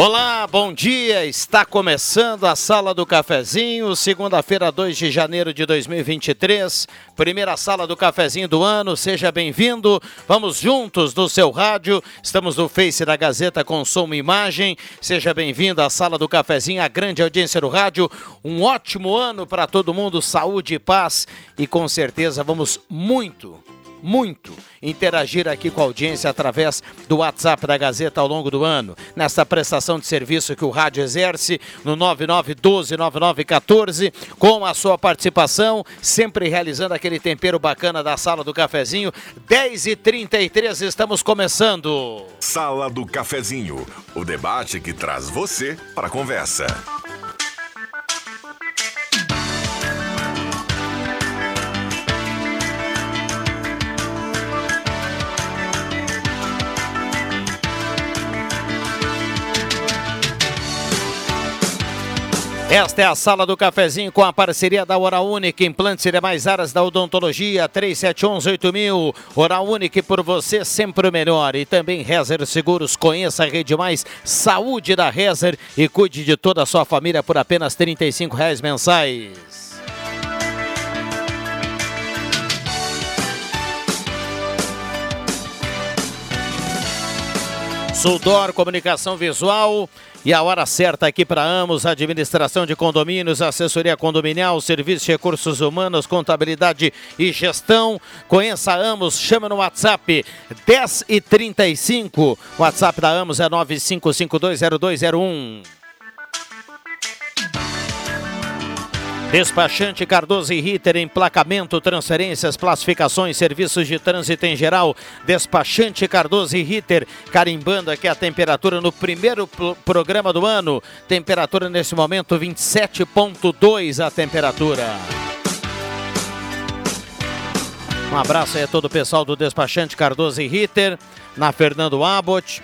Olá, bom dia. Está começando a Sala do Cafezinho, segunda-feira, 2 de janeiro de 2023. Primeira Sala do Cafezinho do ano. Seja bem-vindo. Vamos juntos no seu rádio. Estamos no Face da Gazeta e imagem. Seja bem-vindo à Sala do Cafezinho, a grande audiência do rádio. Um ótimo ano para todo mundo, saúde e paz. E com certeza vamos muito muito interagir aqui com a audiência através do WhatsApp da Gazeta ao longo do ano, nessa prestação de serviço que o rádio exerce no 99129914, com a sua participação, sempre realizando aquele tempero bacana da sala do cafezinho. 10h33, estamos começando. Sala do Cafezinho, o debate que traz você para a conversa. Esta é a sala do cafezinho com a parceria da Hora Única, implantes e demais áreas da odontologia, 3711-8000. Hora Única por você sempre o melhor. E também Rezer Seguros, conheça a Rede Mais Saúde da Rezer e cuide de toda a sua família por apenas R$ reais mensais. Sudor Comunicação Visual e a hora certa aqui para Amos, administração de condomínios, assessoria condominial, serviço de recursos humanos, contabilidade e gestão. Conheça Amos, chama no WhatsApp 10 e 35. O WhatsApp da Amos é 95520201. Despachante Cardoso e Ritter, emplacamento, transferências, classificações, serviços de trânsito em geral. Despachante Cardoso e Ritter, carimbando aqui a temperatura no primeiro programa do ano. Temperatura nesse momento 27.2 a temperatura. Um abraço aí a todo o pessoal do Despachante Cardoso e Ritter, na Fernando Abbott.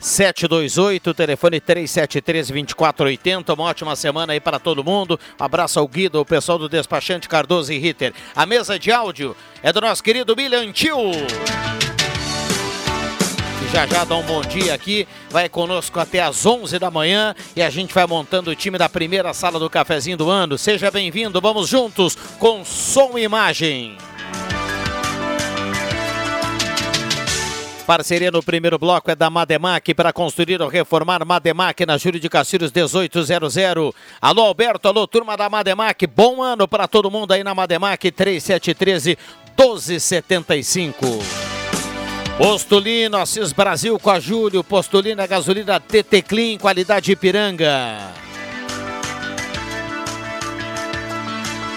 728, telefone 373-2480. Uma ótima semana aí para todo mundo. Um abraço ao Guido, o pessoal do despachante Cardoso e Ritter. A mesa de áudio é do nosso querido Milian Tio. Já já dá um bom dia aqui, vai conosco até às 11 da manhã e a gente vai montando o time da primeira sala do cafezinho do ano. Seja bem-vindo, vamos juntos com som e imagem. Parceria no primeiro bloco é da Mademac para construir ou reformar Mademac na Júlio de Castilhos 1800. Alô Alberto, alô turma da Mademac, bom ano para todo mundo aí na Mademac 3713 1275. Postulino, Assis Brasil com a Júlio, Postulina gasolina TT Clean, qualidade Ipiranga.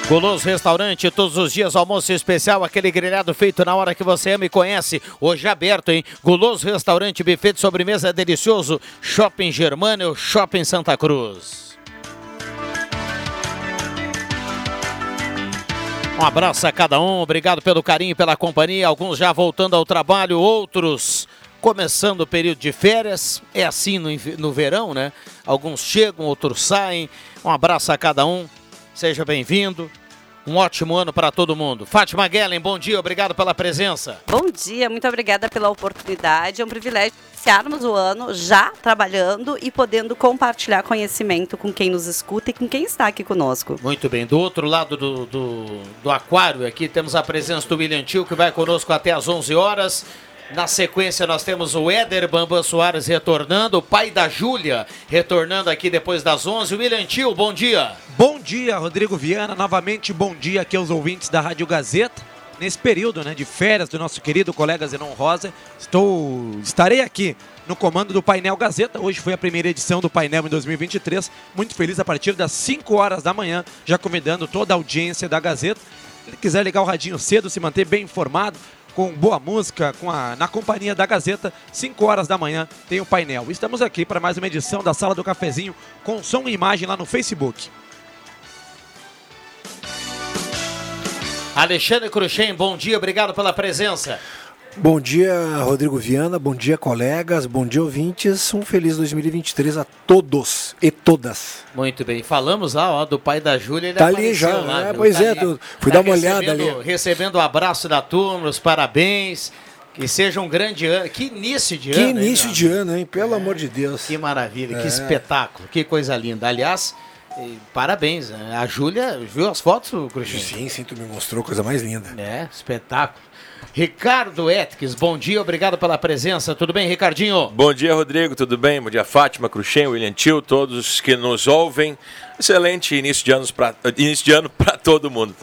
Guloso Restaurante, todos os dias almoço especial, aquele grelhado feito na hora que você ama e conhece. Hoje aberto, hein? Guloso Restaurante, buffet de sobremesa delicioso. Shopping Germânio, Shopping Santa Cruz. Um abraço a cada um, obrigado pelo carinho pela companhia. Alguns já voltando ao trabalho, outros começando o período de férias. É assim no, no verão, né? Alguns chegam, outros saem. Um abraço a cada um. Seja bem-vindo. Um ótimo ano para todo mundo. Fátima Guellen, bom dia, obrigado pela presença. Bom dia, muito obrigada pela oportunidade. É um privilégio iniciarmos o ano já trabalhando e podendo compartilhar conhecimento com quem nos escuta e com quem está aqui conosco. Muito bem. Do outro lado do, do, do aquário aqui temos a presença do William Tio, que vai conosco até às 11 horas. Na sequência, nós temos o Éder Bambam Soares retornando, o pai da Júlia retornando aqui depois das 11. William Tio, bom dia. Bom dia, Rodrigo Viana. Novamente, bom dia aqui aos ouvintes da Rádio Gazeta. Nesse período né, de férias do nosso querido colega Zenon Rosa, estou, estarei aqui no comando do painel Gazeta. Hoje foi a primeira edição do painel em 2023. Muito feliz a partir das 5 horas da manhã, já convidando toda a audiência da Gazeta. Se quiser ligar o radinho cedo, se manter bem informado, com boa música, com a, na companhia da Gazeta, 5 horas da manhã tem o painel. Estamos aqui para mais uma edição da Sala do Cafezinho com som e imagem lá no Facebook. Alexandre Cruxem, bom dia, obrigado pela presença. Bom dia, Rodrigo Viana. Bom dia, colegas. Bom dia, ouvintes. Um feliz 2023 a todos e todas. Muito bem. Falamos lá ó, do pai da Júlia. Ele tá ali já. Lá, é, pois tá é, ali, fui tá dar uma olhada ali. Recebendo o abraço da turma, os parabéns. Que seja um grande ano. Que início de que ano. Que início hein, de ano, hein? Pelo é, amor de Deus. Que maravilha, é. que espetáculo, que coisa linda. Aliás. Parabéns, né? a Júlia viu as fotos, Cruxinho? Sim, sim, tu me mostrou coisa mais linda. É, espetáculo. Ricardo Etques, bom dia, obrigado pela presença. Tudo bem, Ricardinho? Bom dia, Rodrigo, tudo bem? Bom dia, Fátima, Cruxem, William Tio, todos que nos ouvem. Excelente início de, anos pra, início de ano para todo mundo.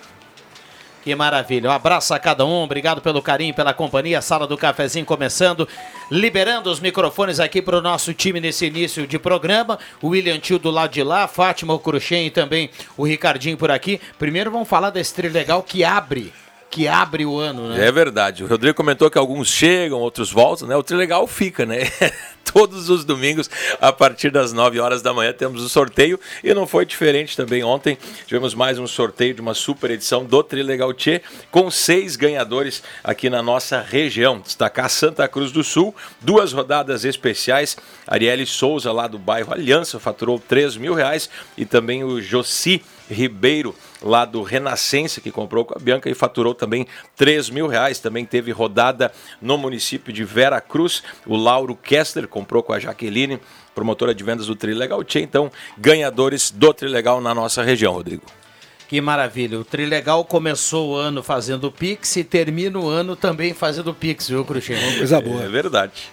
Que maravilha. Um abraço a cada um. Obrigado pelo carinho, pela companhia. Sala do cafezinho começando. Liberando os microfones aqui para o nosso time nesse início de programa. O William Tio do lado de lá, Fátima, o Cruxem e também o Ricardinho por aqui. Primeiro vamos falar desse trilho legal que abre que abre o ano, né? É verdade. O Rodrigo comentou que alguns chegam, outros voltam, né? O Trilegal fica, né? Todos os domingos, a partir das 9 horas da manhã, temos o sorteio. E não foi diferente também. Ontem tivemos mais um sorteio de uma super edição do Trilegal Tchê, com seis ganhadores aqui na nossa região. Destacar Santa Cruz do Sul, duas rodadas especiais. Arielle Souza, lá do bairro Aliança, faturou 3 mil reais. E também o Jossi Ribeiro, lá do Renascença, que comprou com a Bianca e faturou também 3 mil reais. Também teve rodada no município de Vera Cruz. O Lauro Kessler comprou com a Jaqueline, promotora de vendas do Trilegal Tchê. Então, ganhadores do Trilegal na nossa região, Rodrigo. Que maravilha. O Trilegal começou o ano fazendo Pix e termina o ano também fazendo Pix, viu, Cruxinho? Coisa boa. É verdade.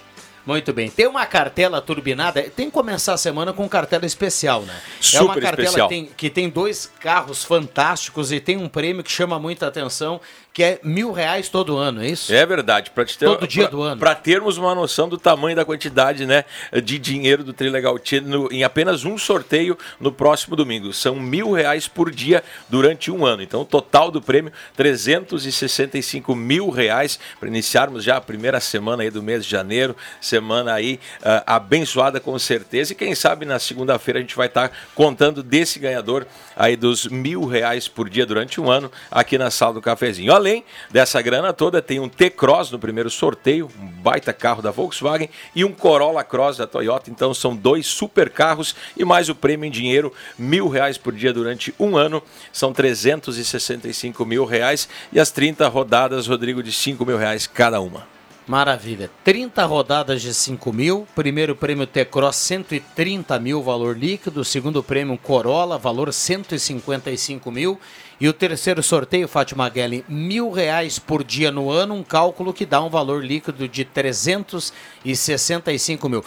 Muito bem. Tem uma cartela turbinada. Tem que começar a semana com cartela especial, né? Super é uma cartela especial. Que, tem, que tem dois carros fantásticos e tem um prêmio que chama muita atenção, que é mil reais todo ano, é isso? É verdade. Pra te ter, todo dia pra, do ano. Para termos uma noção do tamanho da quantidade né, de dinheiro do Trilegal no, em apenas um sorteio no próximo domingo. São mil reais por dia durante um ano. Então, o total do prêmio, 365 mil reais para iniciarmos já a primeira semana aí do mês de janeiro. Semana aí uh, abençoada com certeza. E quem sabe na segunda-feira a gente vai estar tá contando desse ganhador aí dos mil reais por dia durante um ano aqui na sala do cafezinho. Além dessa grana toda, tem um T-Cross no primeiro sorteio, um baita carro da Volkswagen e um Corolla Cross da Toyota. Então são dois super carros e mais o prêmio em dinheiro, mil reais por dia durante um ano. São 365 mil reais e as 30 rodadas, Rodrigo, de 5 mil reais cada uma. Maravilha. 30 rodadas de 5 mil. Primeiro prêmio T-Cross, 130 mil, valor líquido. Segundo prêmio Corolla, valor 155 mil. E o terceiro sorteio, Fátima Guelli, mil reais por dia no ano, um cálculo que dá um valor líquido de 365 mil.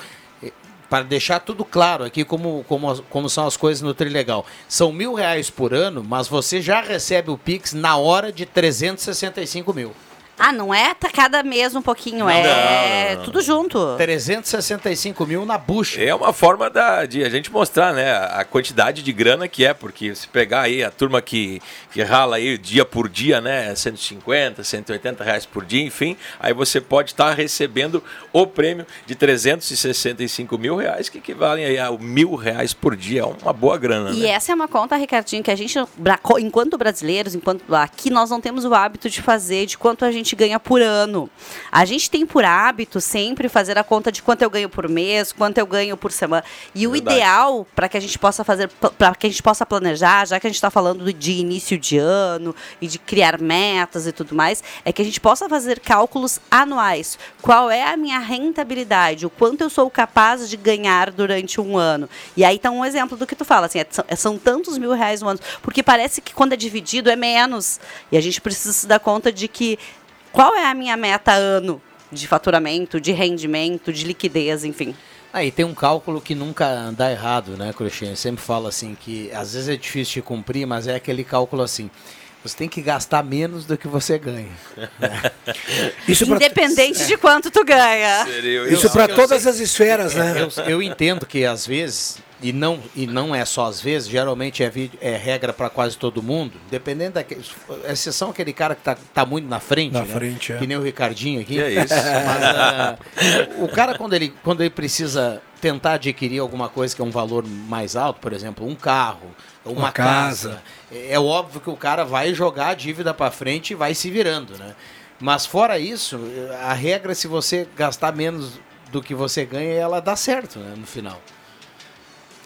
Para deixar tudo claro aqui como, como, como são as coisas no Trilegal. São mil reais por ano, mas você já recebe o Pix na hora de 365 mil. Ah, não é cada mês um pouquinho, não, é não, não, tudo junto. 365 mil na bucha. É uma forma da, de a gente mostrar, né, a quantidade de grana que é, porque se pegar aí a turma que, que rala aí dia por dia, né, 150, 180 reais por dia, enfim, aí você pode estar tá recebendo o prêmio de 365 mil reais, que equivalem aí a mil reais por dia, é uma boa grana, E né? essa é uma conta, Ricardinho, que a gente, enquanto brasileiros, enquanto aqui nós não temos o hábito de fazer, de quanto a gente gente ganha por ano. A gente tem por hábito sempre fazer a conta de quanto eu ganho por mês, quanto eu ganho por semana. E o Verdade. ideal para que a gente possa fazer, para que a gente possa planejar, já que a gente está falando de início de ano e de criar metas e tudo mais, é que a gente possa fazer cálculos anuais. Qual é a minha rentabilidade? O quanto eu sou capaz de ganhar durante um ano? E aí tá um exemplo do que tu fala, assim, é- são, são tantos mil reais no ano, porque parece que quando é dividido é menos. E a gente precisa se dar conta de que qual é a minha meta ano de faturamento, de rendimento, de liquidez, enfim. Aí tem um cálculo que nunca dá errado, né, Cruxinha? Eu sempre falo assim que às vezes é difícil de cumprir, mas é aquele cálculo assim. Você tem que gastar menos do que você ganha. Isso pra- Independente de quanto tu ganha. Isso para todas sei- as esferas, né? Eu, eu entendo que às vezes, e não, e não é só às vezes, geralmente é, é regra para quase todo mundo, dependendo da. Exceção aquele cara que tá, tá muito na frente. Na né? frente, é. Que nem o Ricardinho aqui. Que é isso? Mas, ah, o cara, quando ele, quando ele precisa tentar adquirir alguma coisa que é um valor mais alto, por exemplo, um carro, uma, Uma casa, casa. é óbvio que o cara vai jogar a dívida para frente e vai se virando, né? Mas fora isso, a regra, se você gastar menos do que você ganha, ela dá certo, né, no final.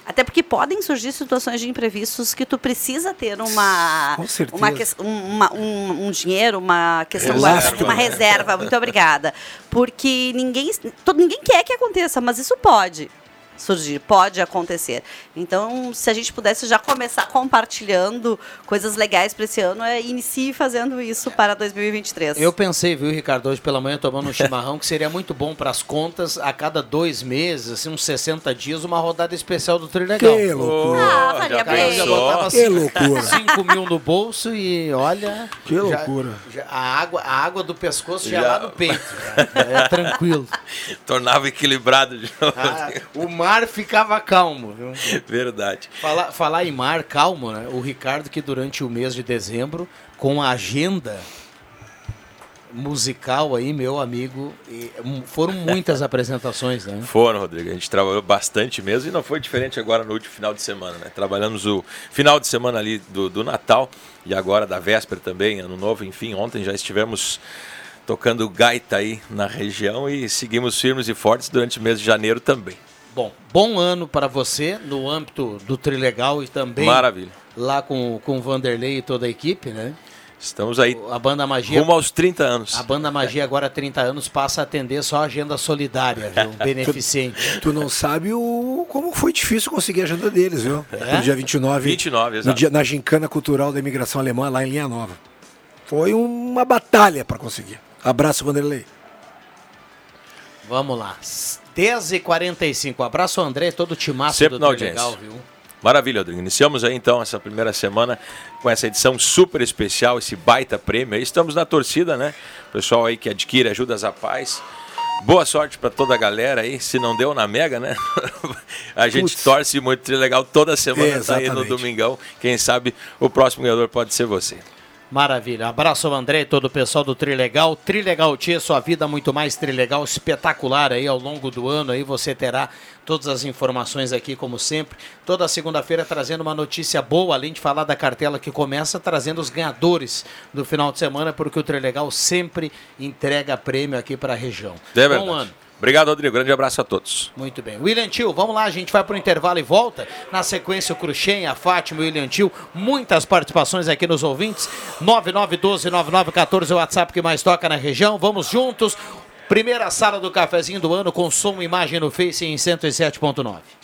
Até porque podem surgir situações de imprevistos que tu precisa ter uma, uma, uma- um, um dinheiro, uma questão Elástico. uma reserva. Muito obrigada. Porque ninguém, todo, ninguém quer que aconteça, mas isso pode surgir, pode acontecer. Então, se a gente pudesse já começar compartilhando coisas legais para esse ano, é inicie fazendo isso para 2023. Eu pensei, viu, Ricardo, hoje pela manhã tomando um chimarrão, que seria muito bom para as contas, a cada dois meses, assim, uns 60 dias, uma rodada especial do Trilegal. Que loucura. Ah, faria já bem. já botava Que loucura. 5 mil no bolso e olha. Que já- loucura. já- a, água, a água do pescoço já, Já. lá no peito. já. É tranquilo. Tornava equilibrado de novo. Ah, o mar ficava calmo. Viu? Verdade. Falar, falar em mar calmo, né? O Ricardo, que durante o mês de dezembro, com a agenda musical aí, meu amigo, e, hum, foram muitas apresentações, né? Foram, Rodrigo. A gente trabalhou bastante mesmo e não foi diferente agora no último final de semana, né? Trabalhamos o final de semana ali do, do Natal e agora da véspera também, Ano Novo, enfim. Ontem já estivemos tocando gaita aí na região e seguimos firmes e fortes durante o mês de janeiro também. Bom, bom ano para você no âmbito do Trilegal e também Maravilha. lá com, com o Vanderlei e toda a equipe, né? Estamos aí A Banda Magia rumo aos 30 anos. A Banda Magia agora há 30 anos passa a atender só a agenda solidária, viu? Beneficente. Tu não sabe o como foi difícil conseguir a agenda deles, viu? É? No dia 29. 29, no exato. dia, na gincana cultural da imigração alemã lá em Linha Nova. Foi uma batalha para conseguir. Abraço, Vanderlei. Vamos lá. 10h45. Abraço ao André, todo o timaço Sempre do na audiência. viu? Maravilha, Rodrigo. Iniciamos aí então essa primeira semana com essa edição super especial, esse baita prêmio. aí. Estamos na torcida, né? Pessoal aí que adquire ajudas à paz. Boa sorte para toda a galera aí. Se não deu na Mega, né? a gente Putz. torce muito legal toda semana tá aí no domingão. Quem sabe o próximo ganhador pode ser você. Maravilha. Abraço ao André e todo o pessoal do Trilegal. Trilegal Tia, sua vida muito mais Trilegal, espetacular aí ao longo do ano. Aí você terá todas as informações aqui, como sempre. Toda segunda-feira trazendo uma notícia boa, além de falar da cartela que começa, trazendo os ganhadores do final de semana, porque o Trilegal sempre entrega prêmio aqui para a região. É Bom verdade. ano. Obrigado, Rodrigo. Grande abraço a todos. Muito bem. William Tio, vamos lá, a gente vai para o intervalo e volta. Na sequência, o Cruxem, a Fátima e o William Tio. Muitas participações aqui nos ouvintes. 9912-9914 é o WhatsApp que mais toca na região. Vamos juntos. Primeira sala do cafezinho do ano com som e imagem no Face em 107.9.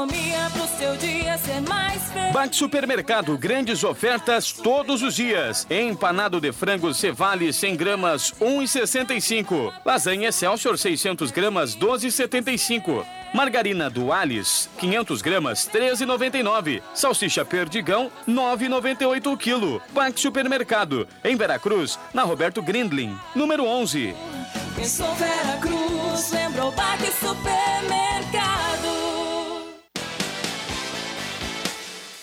Economia pro seu dia ser mais feliz. Baque Supermercado, grandes ofertas todos os dias. Empanado de frango Cevale 100 gramas, 1,65. Lasanha Excelsior 600 gramas, 12,75. Margarina Dualis, 500 gramas, 13,99. Salsicha Perdigão, 9,98 o quilo. Baque Supermercado, em Veracruz, na Roberto Grindlin, número 11. Pensou Vera Cruz, lembrou Baque Supermercado.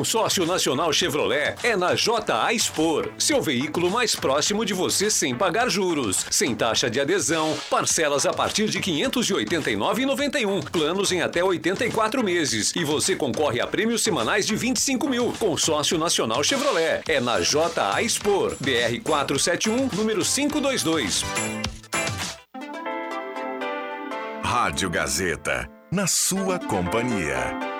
3056-3004. Consórcio Nacional Chevrolet é na JA Expor, seu veículo mais próximo de você sem pagar juros, sem taxa de adesão, parcelas a partir de 589,91, planos em até 84 meses e você concorre a prêmios semanais de 25 mil. Consórcio Nacional Chevrolet é na JA Expor, BR 471, número 522. Rádio Gazeta, na sua companhia.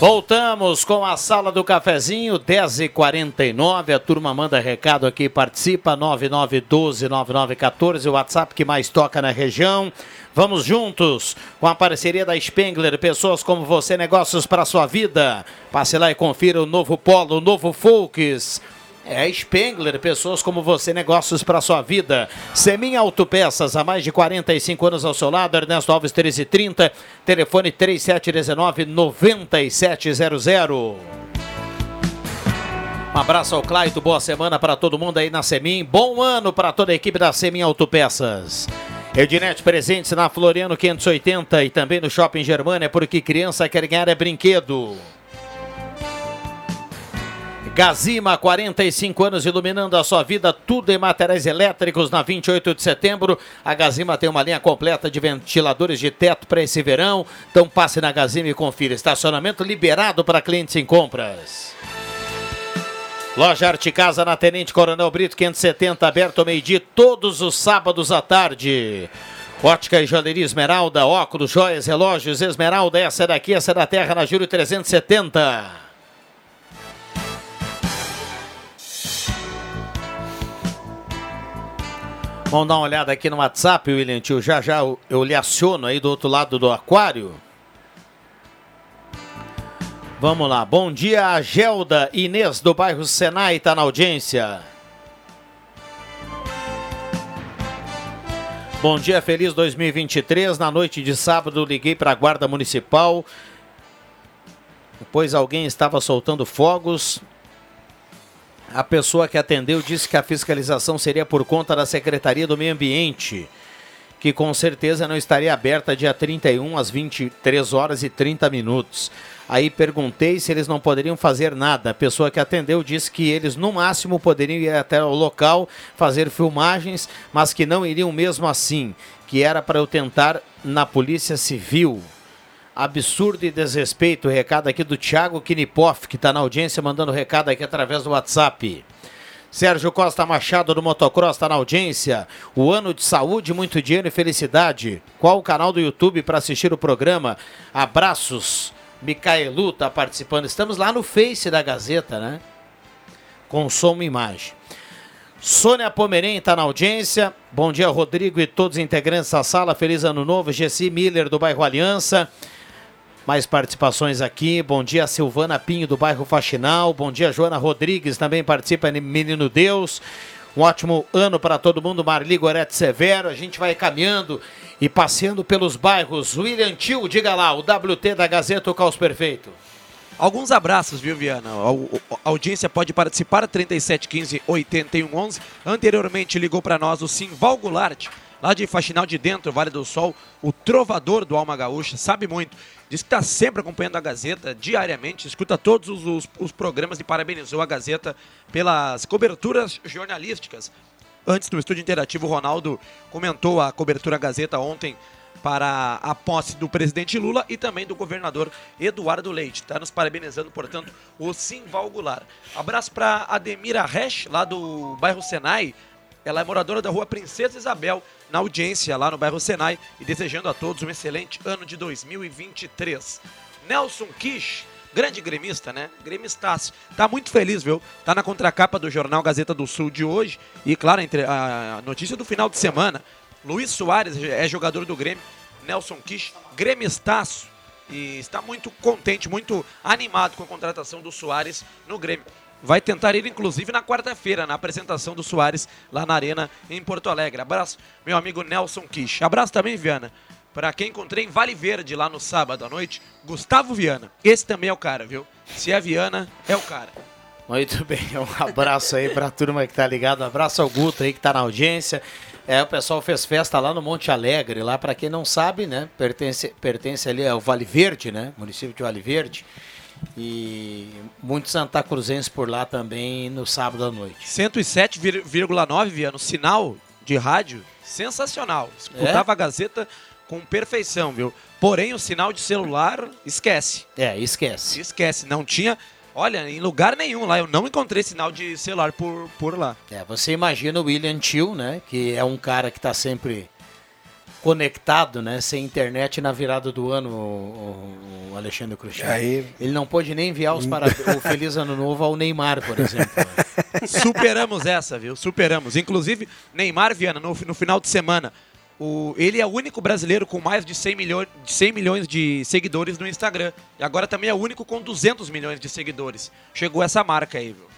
Voltamos com a sala do cafezinho, 10h49. A turma manda recado aqui, participa, 9912-9914, o WhatsApp que mais toca na região. Vamos juntos com a parceria da Spengler, pessoas como você, negócios para sua vida. Passe lá e confira o novo Polo, o novo Folks. É Spengler, pessoas como você, negócios para sua vida. Semin Autopeças, há mais de 45 anos ao seu lado, Ernesto Alves 1330, telefone 3719-9700. Um abraço ao Claito, boa semana para todo mundo aí na Semin. Bom ano para toda a equipe da Semin Autopeças. Ednet presentes na Floriano 580 e também no Shopping Germânia, porque criança quer ganhar é brinquedo. Gazima, 45 anos iluminando a sua vida, tudo em materiais elétricos na 28 de setembro. A Gazima tem uma linha completa de ventiladores de teto para esse verão. Então passe na Gazima e confira. Estacionamento liberado para clientes em compras. Loja Arte Casa na Tenente Coronel Brito 570, aberto ao meio-dia, todos os sábados à tarde. Ótica e Joalheria Esmeralda, óculos, joias, relógios, Esmeralda, essa é daqui, essa é da Terra, na Júlio 370. Vamos dar uma olhada aqui no WhatsApp, William Tio. Já já eu, lhe aciono aí do outro lado do aquário. Vamos lá. Bom dia, a Gelda Inês do bairro Senai está na audiência. Bom dia, feliz 2023. Na noite de sábado, liguei para a Guarda Municipal. Depois alguém estava soltando fogos. A pessoa que atendeu disse que a fiscalização seria por conta da Secretaria do Meio Ambiente, que com certeza não estaria aberta dia 31 às 23 horas e 30 minutos. Aí perguntei se eles não poderiam fazer nada. A pessoa que atendeu disse que eles no máximo poderiam ir até o local fazer filmagens, mas que não iriam mesmo assim, que era para eu tentar na Polícia Civil. Absurdo e desrespeito. Recado aqui do Thiago Kinipoff, que está na audiência, mandando recado aqui através do WhatsApp. Sérgio Costa Machado do Motocross está na audiência. O ano de saúde, muito dinheiro e felicidade. Qual o canal do YouTube para assistir o programa? Abraços. Micaelu está participando. Estamos lá no Face da Gazeta, né? Com som e imagem. Sônia Pomerém está na audiência. Bom dia, Rodrigo e todos os integrantes da sala. Feliz ano novo. Gessi Miller do bairro Aliança. Mais participações aqui. Bom dia, Silvana Pinho do bairro Faxinal. Bom dia, Joana Rodrigues também participa, Menino Deus. Um ótimo ano para todo mundo. Marli Gorete Severo. A gente vai caminhando e passeando pelos bairros. William Tio, diga lá, o WT da Gazeta, o Caos Perfeito. Alguns abraços, viu, Viana? A audiência pode participar, 3715-8111. Anteriormente ligou para nós o Simval Goulart, lá de Faxinal de Dentro, Vale do Sol, o trovador do Alma Gaúcha, sabe muito. Diz que está sempre acompanhando a Gazeta diariamente, escuta todos os, os, os programas e parabenizou a Gazeta pelas coberturas jornalísticas. Antes do estúdio interativo, o Ronaldo comentou a cobertura Gazeta ontem para a posse do presidente Lula e também do governador Eduardo Leite. Está nos parabenizando, portanto, o Simval Goulart. Abraço para Ademira Resch, lá do bairro Senai. Ela é moradora da rua Princesa Isabel, na audiência lá no bairro Senai e desejando a todos um excelente ano de 2023. Nelson Kish, grande gremista, né? Gremistaço. Tá muito feliz, viu? Tá na contracapa do jornal Gazeta do Sul de hoje. E, claro, entre a notícia do final de semana. Luiz Soares é jogador do Grêmio. Nelson Kish, gremistaço. E está muito contente, muito animado com a contratação do Soares no Grêmio. Vai tentar ir, inclusive, na quarta-feira, na apresentação do Soares lá na Arena, em Porto Alegre. Abraço, meu amigo Nelson Kish. Abraço também, Viana, para quem encontrei em Vale Verde lá no sábado à noite, Gustavo Viana. Esse também é o cara, viu? Se é Viana, é o cara. Muito bem, um abraço aí para a turma que tá ligado. Um abraço ao Guto aí que tá na audiência. É, o pessoal fez festa lá no Monte Alegre, lá para quem não sabe, né? Pertence, pertence ali ao Vale Verde, né? Município de Vale Verde. E muitos Santa Cruzenses por lá também no sábado à noite. 107,9, Viano, sinal de rádio sensacional. Escutava É? a Gazeta com perfeição, viu? Porém, o sinal de celular, esquece. É, esquece. Esquece, não tinha... Olha, em lugar nenhum lá, eu não encontrei sinal de celular por, por lá. É, você imagina o William Tio, né? Que é um cara que está sempre conectado, né? Sem internet na virada do ano, o, o Alexandre Cruxem. Aí- Ele não pôde nem enviar os para... o Feliz Ano Novo ao Neymar, por exemplo. Superamos essa, viu? Superamos. Inclusive, Neymar Viana, no, no final de semana, o, ele é o único brasileiro com mais de 100, milhões, de 100 milhões de seguidores no Instagram. E agora também é o único com 200 milhões de seguidores. Chegou essa marca aí, viu?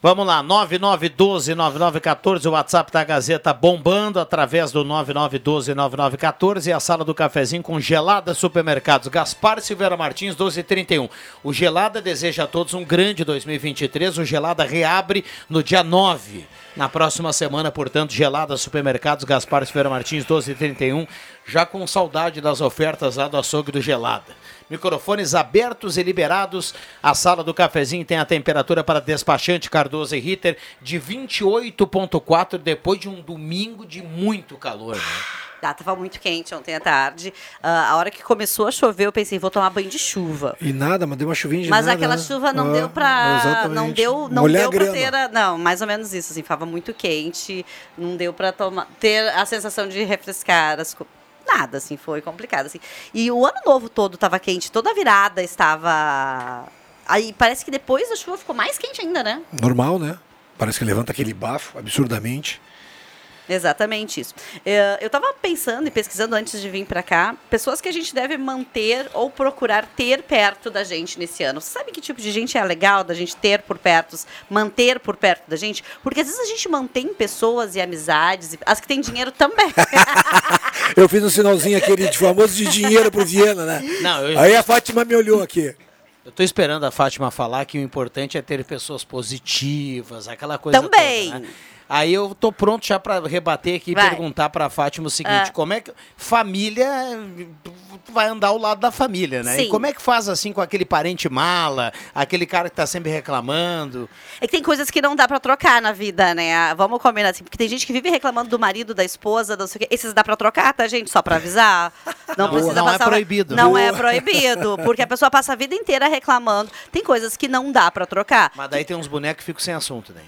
Vamos lá, 9912-9914, o WhatsApp da Gazeta bombando através do 9912-9914 e a sala do cafezinho com Gelada Supermercados. Gaspar Silveira Martins, 1231. O Gelada deseja a todos um grande 2023. O Gelada reabre no dia 9. Na próxima semana, portanto, Gelada Supermercados, Gaspar Silveira Martins, 1231. Já com saudade das ofertas lá do açougue do Gelada. Microfones abertos e liberados. A sala do cafezinho tem a temperatura para despachante Cardoso e Ritter de 28,4 depois de um domingo de muito calor. Né? Ah, tava muito quente ontem à tarde. Ah, a hora que começou a chover, eu pensei, vou tomar banho de chuva. E nada, mas deu uma chuvinha de Mas nada, aquela né? chuva não Ah, deu pra. exatamente. Não deu, não Molhar deu a pra grama. ter. a- não, mais ou menos isso, assim, tava muito quente. Não deu pra tomar, ter a sensação de refrescar as Nada, assim, foi complicado. Assim. E o ano novo todo tava quente, toda a virada estava. Aí parece que depois da chuva ficou mais quente ainda, né? Normal, né? Parece que levanta aquele bafo absurdamente. Exatamente isso. É, Eu estava pensando e pesquisando antes de vir para cá, pessoas que a gente deve manter ou procurar ter perto da gente nesse ano. Você sabe que tipo de gente é legal da gente ter por perto, manter por perto da gente? Porque às vezes a gente mantém pessoas e amizades, as que têm dinheiro também. Eu fiz um sinalzinho aquele de famoso de dinheiro pro Viana, né? Não, eu- Aí a Fátima me olhou aqui. Eu tô esperando a Fátima falar que o importante é ter pessoas positivas, aquela coisa Também. toda, né? Aí eu tô pronto já para rebater aqui e perguntar para a Fátima o seguinte, Ah. como é que família vai andar ao lado da família, né? E Sim. como é que faz assim com aquele parente mala, aquele cara que tá sempre reclamando? É que tem coisas que não dá pra trocar na vida, né? Vamos combinar assim, porque tem gente que vive reclamando do marido, da esposa, não sei o quê. Esses dá pra trocar, tá, gente? Só pra avisar. Não, Não, precisa não é passar. proibido. Não é proibido, porque a pessoa passa a vida inteira reclamando. Tem coisas que não dá pra trocar. Mas daí tem uns bonecos que ficam sem assunto, né?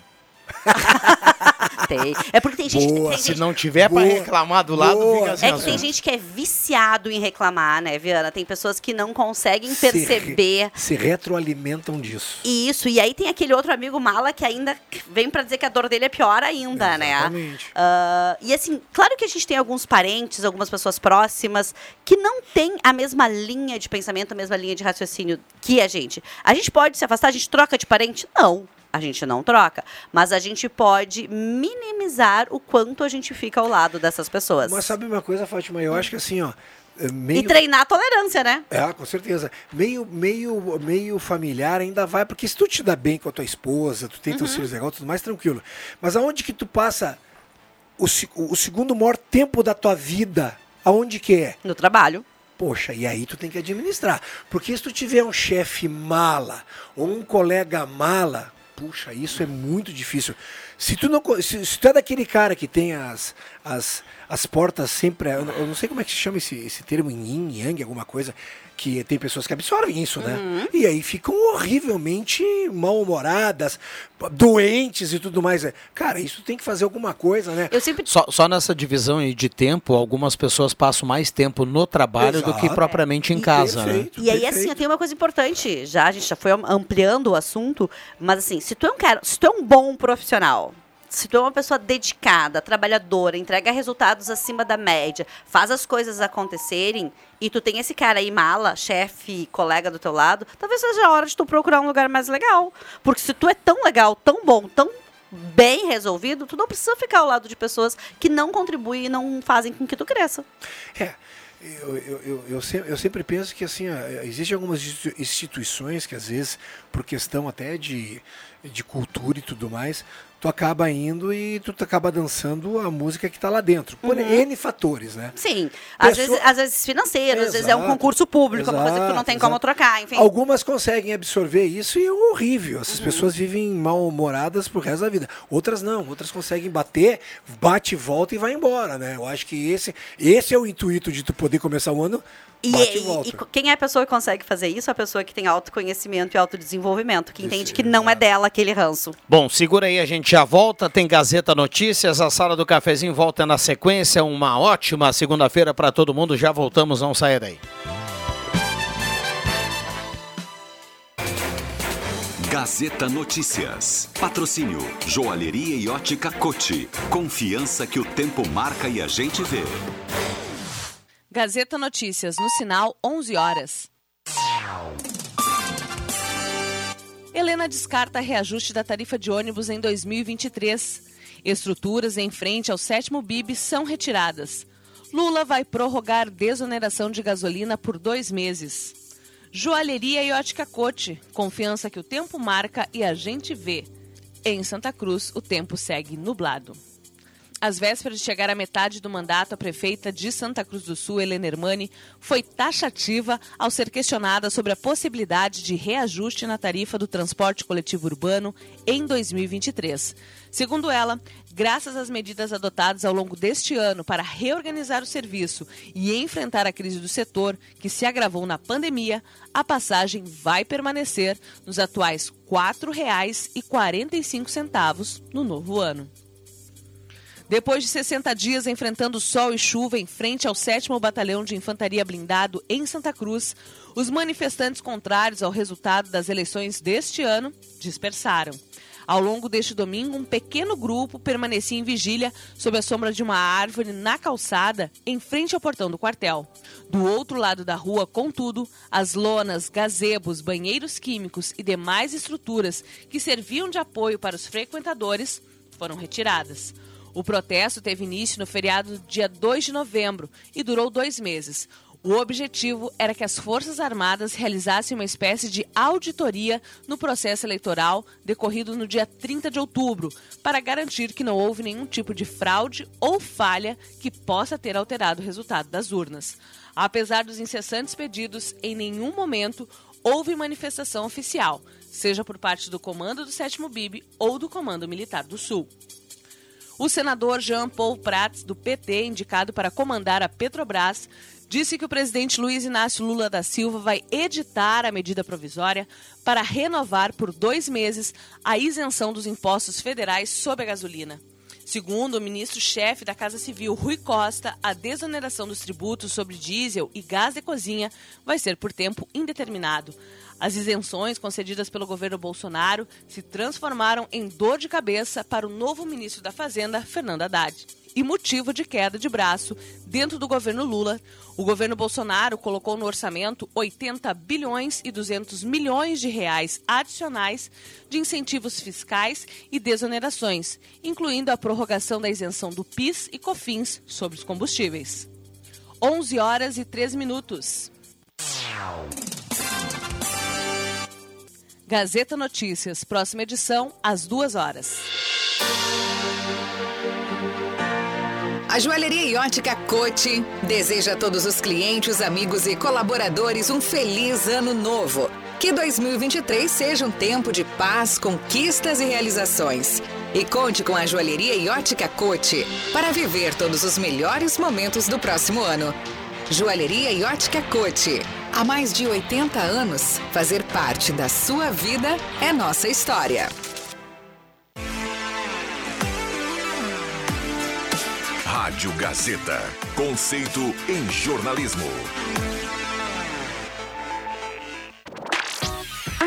Tem. É porque tem gente que tem Se gente- não tiver pra Boa. reclamar do lado, Boa. fica sem É que tem gente que é viciado em reclamar, né, Viana? Tem pessoas que não conseguem Se re- perceber Se retroalimentam disso. isso. E aí tem aquele outro amigo mala que ainda vem pra dizer que a dor dele é pior ainda, né? Exatamente. Ah, e assim, claro que a gente tem alguns parentes, algumas pessoas próximas que não têm a mesma linha de pensamento, a mesma linha de raciocínio que a gente. A gente pode se afastar, a gente troca de parente? Não. A gente não troca, mas a gente pode minimizar o quanto a gente fica ao lado dessas pessoas. Mas sabe uma coisa, Fátima? Eu acho que assim, ó. é Meio... E treinar a tolerância, né? É, com certeza. Meio, meio, meio familiar ainda vai, porque se tu te dá bem com a tua esposa, tu tem Uhum. teus filhos legal, tudo mais tranquilo. Mas aonde que tu passa o, o segundo maior tempo da tua vida? Aonde que é? No trabalho. Poxa, e aí tu tem que administrar. Porque se tu tiver um chefe mala ou um colega mala, puxa, isso é muito difícil. Se tu não se, se tu é daquele cara que tem as, as, as portas sempre. Eu não, eu não sei como é que se chama esse, esse termo em yin, yang, alguma coisa, que tem pessoas que absorvem isso, né? E aí ficam horrivelmente mal-humoradas, doentes e tudo mais. Cara, isso tem que fazer alguma coisa, né? Eu sempre Só, só nessa divisão aí de tempo, algumas pessoas passam mais tempo no trabalho do que Exato. propriamente em E casa, né? perfeito, E aí, perfeito. assim, tem uma coisa importante. Já a gente já foi am- ampliando o assunto, mas assim, se tu é um cara, se tu é um bom profissional, se tu é uma pessoa dedicada, trabalhadora, entrega resultados acima da média, faz as coisas acontecerem, e tu tem esse cara aí mala, chefe, colega do teu lado, talvez seja a hora de tu procurar um lugar mais legal. Porque se tu é tão legal, tão bom, tão bem resolvido, tu não precisa ficar ao lado de pessoas que não contribuem e não fazem com que tu cresça. É, eu, eu, eu, eu, sempre, eu sempre penso que assim, existem algumas institu- instituições que às vezes, por questão até de, de cultura e tudo mais, tu acaba indo e tu acaba dançando a música que está lá dentro. Por Uhum. N fatores, né? Sim, às Pessoa- vezes, às vezes financeiro, às vezes é um Exato, concurso público, uma coisa que tu não exato, tem como exato. trocar, enfim. Algumas conseguem absorver isso e é horrível. Essas Uhum. pessoas vivem mal-humoradas pro resto da vida. Outras não, outras conseguem bater, bate e volta e vai embora, né? Eu acho que esse, esse é o intuito de tu poder começar o ano, E, e, e- quem é a pessoa que consegue fazer isso? É a pessoa que tem autoconhecimento e autodesenvolvimento, que entende que não é dela aquele ranço. Bom, segura aí, a gente já volta. Tem Gazeta Notícias, a sala do cafezinho volta na sequência. Uma ótima segunda-feira para todo mundo. Já voltamos, não saia daí. Gazeta Notícias. Patrocínio Joalheria e Ótica Cote. Confiança que o tempo marca e a gente vê. Gazeta Notícias, no sinal 11 horas. Helena descarta reajuste da tarifa de ônibus em 2023. Estruturas em frente ao sétimo BIB são retiradas. Lula vai prorrogar desoneração de gasolina por dois meses. Joalheria e ótica Cote. Confiança que o tempo marca e a gente vê. Em Santa Cruz, o tempo segue nublado. Às vésperas de chegar à metade do mandato, a prefeita de Santa Cruz do Sul, Helena Hermani, foi taxativa ao ser questionada sobre a possibilidade de reajuste na tarifa do transporte coletivo urbano em 2023. Segundo ela, graças às medidas adotadas ao longo deste ano para reorganizar o serviço e enfrentar a crise do setor, que se agravou na pandemia, a passagem vai permanecer nos atuais R$ 4,45 no novo ano. Depois de 60 dias enfrentando sol e chuva em frente ao 7 Batalhão de Infantaria Blindado em Santa Cruz, os manifestantes contrários ao resultado das eleições deste ano dispersaram. Ao longo deste domingo, um pequeno grupo permanecia em vigília sob a sombra de uma árvore na calçada, em frente ao portão do quartel. Do outro lado da rua, contudo, as lonas, gazebos, banheiros químicos e demais estruturas que serviam de apoio para os frequentadores foram retiradas. O protesto teve início no feriado dia 2 de novembro e durou dois meses. O objetivo era que as Forças Armadas realizassem uma espécie de auditoria no processo eleitoral decorrido no dia 30 de outubro, para garantir que não houve nenhum tipo de fraude ou falha que possa ter alterado o resultado das urnas. Apesar dos incessantes pedidos, em nenhum momento houve manifestação oficial, seja por parte do Comando do 7 BIB ou do Comando Militar do Sul. O senador Jean Paul Prats, do PT, indicado para comandar a Petrobras, disse que o presidente Luiz Inácio Lula da Silva vai editar a medida provisória para renovar por dois meses a isenção dos impostos federais sobre a gasolina. Segundo o ministro-chefe da Casa Civil, Rui Costa, a desoneração dos tributos sobre diesel e gás de cozinha vai ser por tempo indeterminado. As isenções concedidas pelo governo Bolsonaro se transformaram em dor de cabeça para o novo ministro da Fazenda, Fernando Haddad. E motivo de queda de braço dentro do governo Lula, o governo Bolsonaro colocou no orçamento 80 bilhões e 200 milhões de reais adicionais de incentivos fiscais e desonerações, incluindo a prorrogação da isenção do PIS e COFINS sobre os combustíveis. 11 horas e 3 minutos. Gazeta Notícias, próxima edição, às duas horas. A joalheria e ótica Cote deseja a todos os clientes, amigos e colaboradores um feliz ano novo. Que 2023 seja um tempo de paz, conquistas e realizações. E conte com a joalheria e ótica Cote para viver todos os melhores momentos do próximo ano. Joalheria e ótica Cote. Há mais de 80 anos, fazer parte da sua vida é nossa história. Rádio Gazeta. Conceito em jornalismo.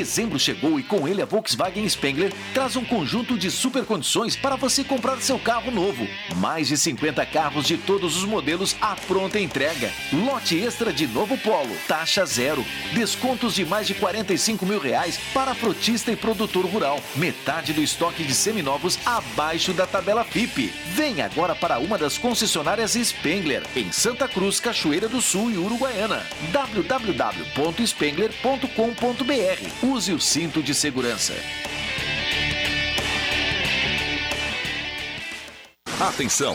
Dezembro chegou e com ele a Volkswagen Spengler traz um conjunto de super condições para você comprar seu carro novo. Mais de 50 carros de todos os modelos à pronta entrega. Lote extra de novo Polo, taxa zero. Descontos de mais de 45 mil reais para frotista e produtor rural. Metade do estoque de seminovos abaixo da tabela FIP. Vem agora para uma das concessionárias Spengler, em Santa Cruz, Cachoeira do Sul e Uruguaiana. www.spengler.com.br Use o cinto de segurança. Atenção!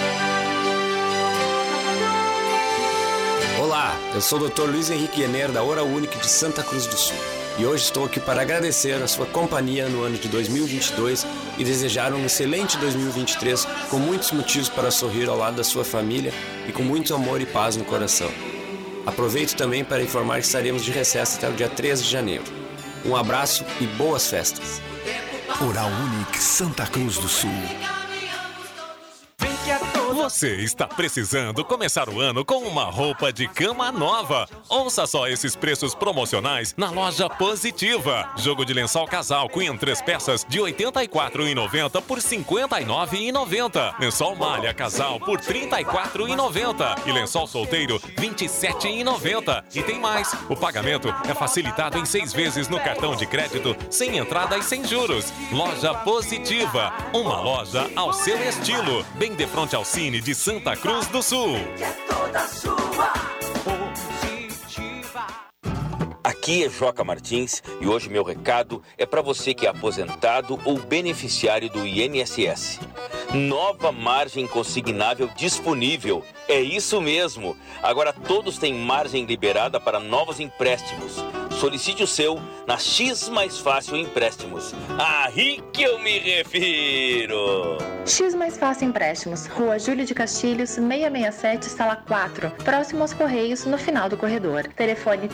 Olá, eu sou o Dr. Luiz Henrique Ener da Hora Unique de Santa Cruz do Sul. E hoje estou aqui para agradecer a sua companhia no ano de 2022 e desejar um excelente 2023 com muitos motivos para sorrir ao lado da sua família e com muito amor e paz no coração. Aproveito também para informar que estaremos de recesso até o dia 13 de janeiro. Um abraço e boas festas. Oral Unique Santa Cruz do Sul. Você está precisando começar o ano com uma roupa de cama nova. Ouça só esses preços promocionais na loja Positiva. Jogo de lençol casal Queen três peças de R$ 84,90 por R$ 59,90. Lençol malha casal por R$ 34,90 e lençol solteiro R$ 27,90. E tem mais, o pagamento é facilitado em seis vezes no cartão de crédito, sem entrada e sem juros. Loja Positiva, uma loja ao seu estilo, bem de frente ao Cine de Santa Cruz do Sul. Aqui é Joca Martins e hoje meu recado é para você que é aposentado ou beneficiário do INSS. Nova margem consignável disponível. É isso mesmo. Agora todos têm margem liberada para novos empréstimos. Solicite o seu na X Mais Fácil Empréstimos. Aí que eu me refiro. X Mais Fácil Empréstimos, Rua Júlio de Castilhos, 667, Sala 4, próximo aos Correios, no final do corredor. Telefone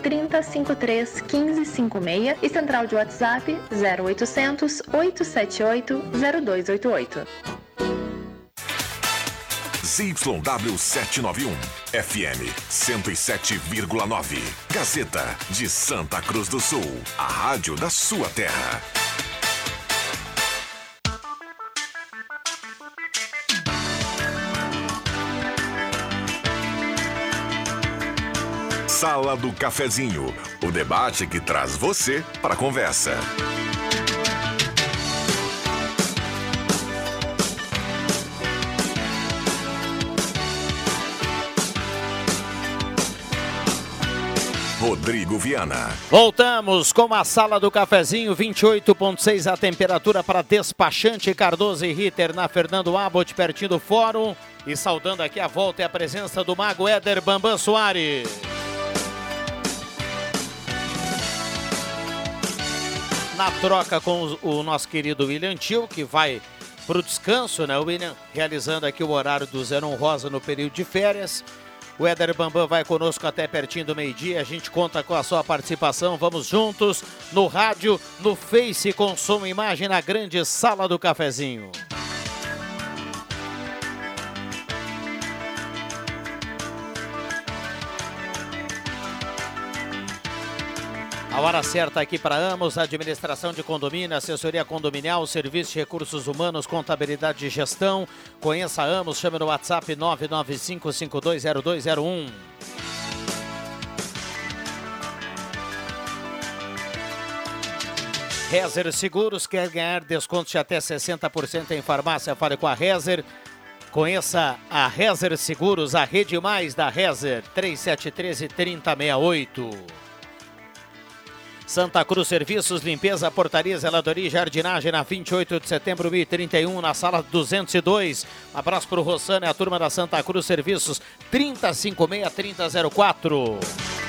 3053 1556 e central de WhatsApp 0800 878 0288. ZYW 791, FM 107,9. Gazeta de Santa Cruz do Sul, a rádio da sua terra. Sala do Cafezinho, o debate que traz você para a conversa. Rodrigo Viana. Voltamos com a sala do cafezinho, 28,6 a temperatura para despachante Cardoso e Ritter na Fernando Abbott, pertinho do fórum. E saudando aqui a volta e a presença do mago Éder Bambam Soares. Na troca com o nosso querido William Tio, que vai para o descanso, né? O William realizando aqui o horário do Zenon Rosa no período de férias. O Éder Bambam vai conosco até pertinho do meio-dia. A gente conta com a sua participação. Vamos juntos no rádio, no Face, com som e imagem na grande sala do cafezinho. A hora certa aqui para Amos, administração de condomínio, assessoria condominial, serviço de recursos humanos, contabilidade e gestão. Conheça Amos, chame no WhatsApp 995520201. Rezer Seguros quer ganhar descontos de até 60% em farmácia. Fale com a Rezer. Conheça a Rezer Seguros, a rede mais da Rezer, 3713 3068. Santa Cruz Serviços, Limpeza, Portaria, Zeladoria e Jardinagem na 28 de setembro, 1031, na sala 202. Um abraço para o Rossano e a turma da Santa Cruz Serviços, 3056-3004.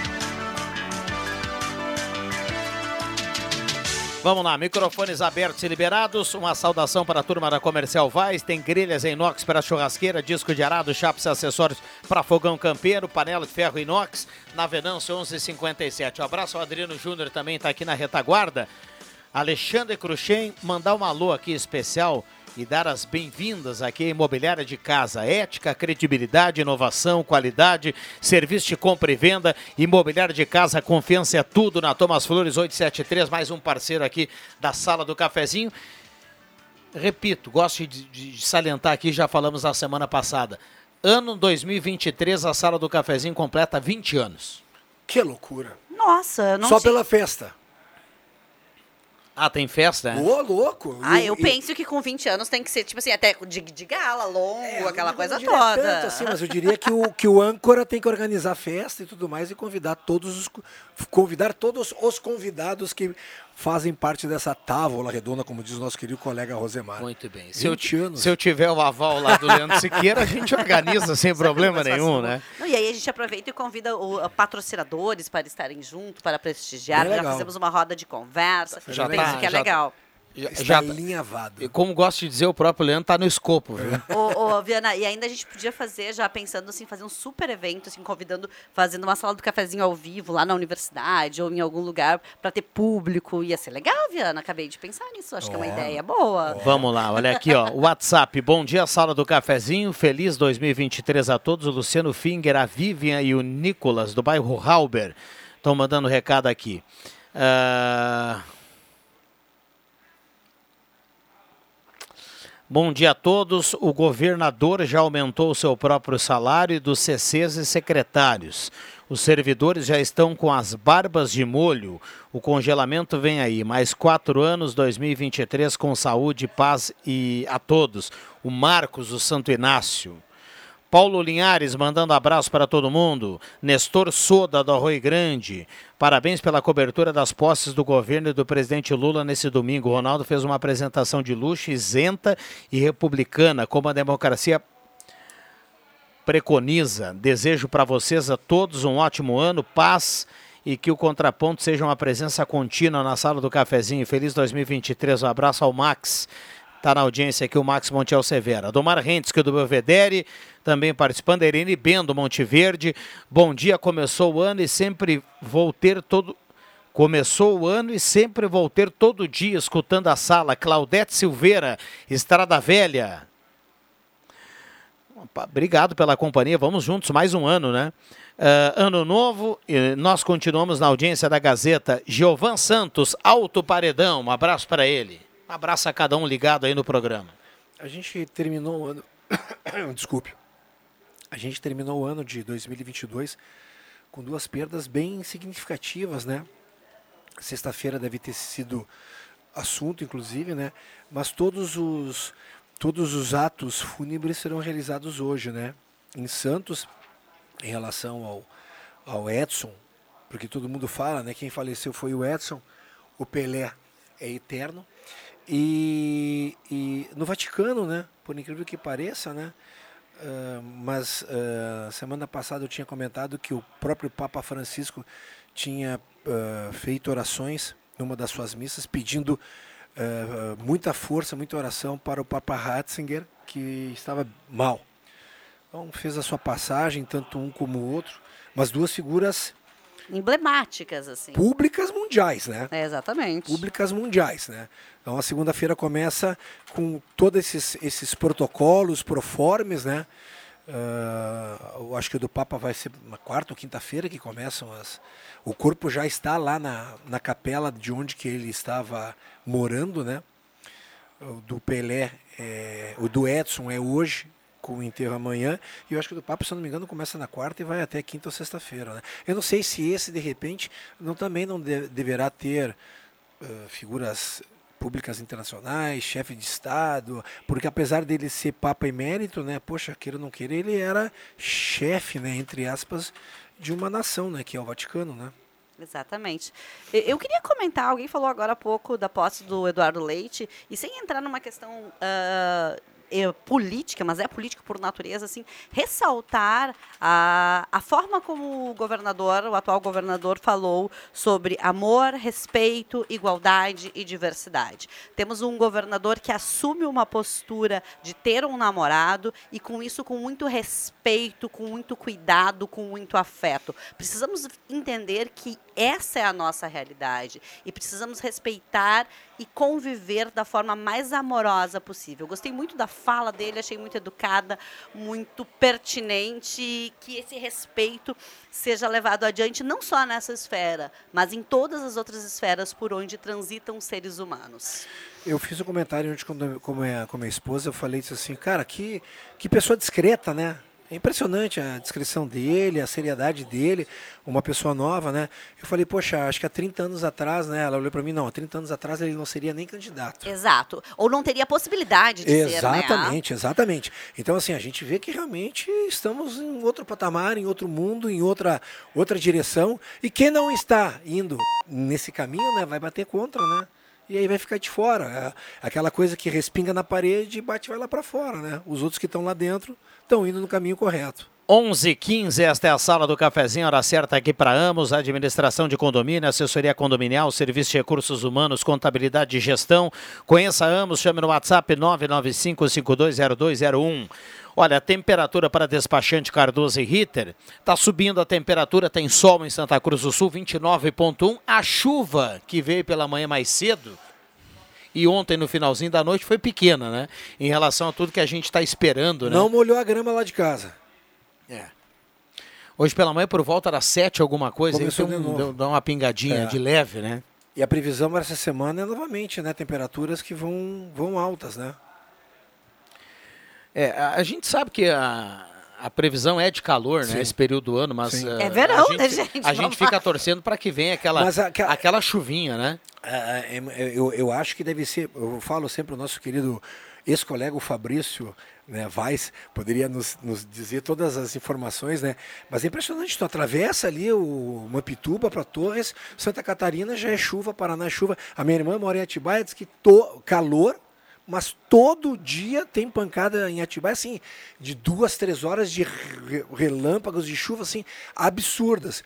Vamos lá, microfones abertos e liberados. Uma saudação para a turma da Comercial Vaz. Tem grelhas em inox para churrasqueira, disco de arado, chapas e acessórios para fogão campeiro, panela de ferro inox, na Venâncio 1157. Um abraço ao Adriano Júnior, também está aqui na retaguarda. Alexandre Cruxem, mandar um alô aqui especial e dar as bem-vindas aqui à Imobiliária de Casa. Ética, credibilidade, inovação, qualidade, serviço de compra e venda. Imobiliária de Casa, confiança é tudo na Thomas Flores 873, mais um parceiro aqui da Sala do Cafezinho. Repito, gosto de, de salientar aqui, já falamos na semana passada. Ano 2023, a Sala do Cafezinho completa 20 anos. Que loucura. Nossa, não Só sei. pela festa. Ah, tem festa, né? Ô, louco. Ah, eu e- penso que com 20 anos tem que ser, tipo assim, até de, de gala, longo, aquela coisa É, não diria toda. tanto assim, mas eu diria que o, que o âncora tem que organizar festa e tudo mais e convidar todos os co- convidar todos os convidados que fazem parte dessa távola redonda, como diz o nosso querido colega Rosemar. Muito bem. Se eu, 20 anos. se eu tiver o aval lá do Leandro Siqueira, a gente organiza sem problema nenhum, né? Não, e aí a gente aproveita e convida o, a patrocinadores para estarem junto, para prestigiar. Já legal. fizemos uma roda de conversa. Já penso tá- que é já- está já tá- alinhavado. E como gosta de dizer, o próprio Leandro tá no escopo, viu? Ô, ô, Viana, e ainda a gente podia fazer, já pensando assim, fazer um super evento, assim, convidando, fazendo uma sala do cafezinho ao vivo lá na universidade ou em algum lugar para ter público. Ia ser legal, Viana. Acabei de pensar nisso. Acho que é uma ideia boa. Vamos lá, olha aqui, ó. WhatsApp. Bom dia, sala do cafezinho. Feliz 2023 a todos. O Luciano Finger, a Vivian e o Nicolas, do bairro Halber, estão mandando recado aqui. Ah, Bom dia a todos. O governador já aumentou o seu próprio salário e dos CCs e secretários. Os servidores já estão com as barbas de molho. O congelamento vem aí. Mais quatro anos, 2023, com saúde, paz e a todos. O Marcos, o Santo Inácio. Paulo Linhares mandando abraço para todo mundo. Nestor Soda do Arroio Grande. Parabéns pela cobertura das posses do governo e do presidente Lula nesse domingo. Ronaldo fez uma apresentação de luxo, isenta e republicana, como a democracia preconiza. Desejo para vocês a todos um ótimo ano, paz e que o contraponto seja uma presença contínua na sala do cafezinho. Feliz 2023. Um abraço ao Max. Está na audiência aqui o Max Montiel Severa. Domar é do Belvedere, também participando. Irene Bendo, Monte Verde. Bom dia, começou o ano e sempre vou ter todo... Começou o ano e sempre vou ter todo dia escutando a sala. Claudete Silveira, Estrada Velha. Obrigado pela companhia. Vamos juntos, mais um ano, né? Ah, ano novo, nós continuamos na audiência da Gazeta. Giovan Santos, Alto Paredão, um abraço para ele. Um abraço a cada um ligado aí no programa. A gente terminou o ano. Desculpe. A gente terminou o ano de 2022 com duas perdas bem significativas, né? Sexta-feira deve ter sido assunto, inclusive, né? Mas todos os todos os atos fúnebres serão realizados hoje, né? Em Santos, em relação ao, ao Edson, porque todo mundo fala, né? Quem faleceu foi o Edson, o Pelé é eterno. E, e no Vaticano, né? Por incrível que pareça, né? ah, mas ah, semana passada eu tinha comentado que o próprio Papa Francisco tinha ah, feito orações numa das suas missas pedindo muita força, muita oração para o Papa Ratzinger, que estava mal. Então fez a sua passagem, tanto um como o outro, mas duas figuras Emblemáticas, assim. públicas mundiais, né? É, exatamente. Públicas mundiais, né? Então a segunda-feira começa com todos esses, esses protocolos, proformes, né? Ah, eu acho que o do Papa vai ser na quarta ou quinta-feira que começam as. O corpo já está lá na, na capela de onde que ele estava morando, né? O do Pelé, é, o do Edson é hoje, com o enterro amanhã, e eu acho que o do Papa, se eu não me engano, começa na quarta e vai até quinta ou sexta-feira. Né? Eu não sei se esse, de repente, não, também não de- deverá ter ah, figuras públicas internacionais, chefe de Estado, porque apesar dele ser Papa emérito, né, poxa, queira ou não queira, ele era chefe, né, entre aspas, de uma nação, né, que é o Vaticano, né? Exatamente. Eu queria comentar, alguém falou agora há pouco da posse do Eduardo Leite, e sem entrar numa questão ah, eh, política, mas é política por natureza, assim, ressaltar a, a forma como o governador, o atual governador, falou sobre amor, respeito, igualdade e diversidade. Temos um governador que assume uma postura de ter um namorado e com isso com muito respeito, com muito cuidado, com muito afeto. Precisamos entender que essa é a nossa realidade e precisamos respeitar e conviver da forma mais amorosa possível. Gostei muito da fala dele, achei muito educada, muito pertinente e que esse respeito seja levado adiante não só nessa esfera, mas em todas as outras esferas por onde transitam seres humanos. Eu fiz um comentário ontem com, com, minha, com minha esposa, eu falei assim, cara, que, que pessoa discreta, né? É impressionante a descrição dele, a seriedade dele, uma pessoa nova, né? Eu falei, poxa, acho que há 30 anos atrás, né? Ela olhou para mim, não, há 30 anos atrás ele não seria nem candidato. Exato. Ou não teria possibilidade de ser, né? Exatamente, exatamente. Então, assim, a gente vê que realmente estamos em outro patamar, em outro mundo, em outra, outra direção. E quem não está indo nesse caminho, né, vai bater contra, né? E aí vai ficar de fora. É aquela coisa que respinga na parede e bate vai lá para fora, né? Os outros que estão lá dentro estão indo no caminho correto. 11:15 esta é a sala do cafezinho, hora certa aqui para Amos, administração de condomínio, assessoria condominial, serviço de recursos humanos, contabilidade e gestão. Conheça Amos, chame no WhatsApp 995520201. Olha, a temperatura para despachante Cardoso e Ritter está subindo a temperatura, tem sol em Santa Cruz do Sul, 29.1. A chuva que veio pela manhã mais cedo e ontem no finalzinho da noite foi pequena, né? Em relação a tudo que a gente está esperando, né? Não molhou a grama lá de casa. É. Hoje pela manhã, por volta das sete, alguma coisa, aí Começou deu, de um- deu- dá uma pingadinha É. de leve, né? E a previsão para essa semana é novamente, né? Temperaturas que vão, vão altas, né? É, a, a gente sabe que a, a previsão é de calor, né? Sim. Esse período do ano, mas. Ah, É verão, a né, gente, gente? A gente fica torcendo para que venha aquela, Mas a- que a- aquela chuvinha, né? É, Eu, eu acho que deve ser. Eu falo sempre o nosso querido ex-colega o Fabrício né, Vaz poderia nos, nos dizer todas as informações, né? Mas é impressionante, tu atravessa ali o Mampituba para Torres, Santa Catarina já é chuva, Paraná é chuva. A minha irmã mora em Atibaia, diz que to, calor, mas todo dia tem pancada em Atibaia, assim, de duas, três horas de re- relâmpagos de chuva, assim, absurdas.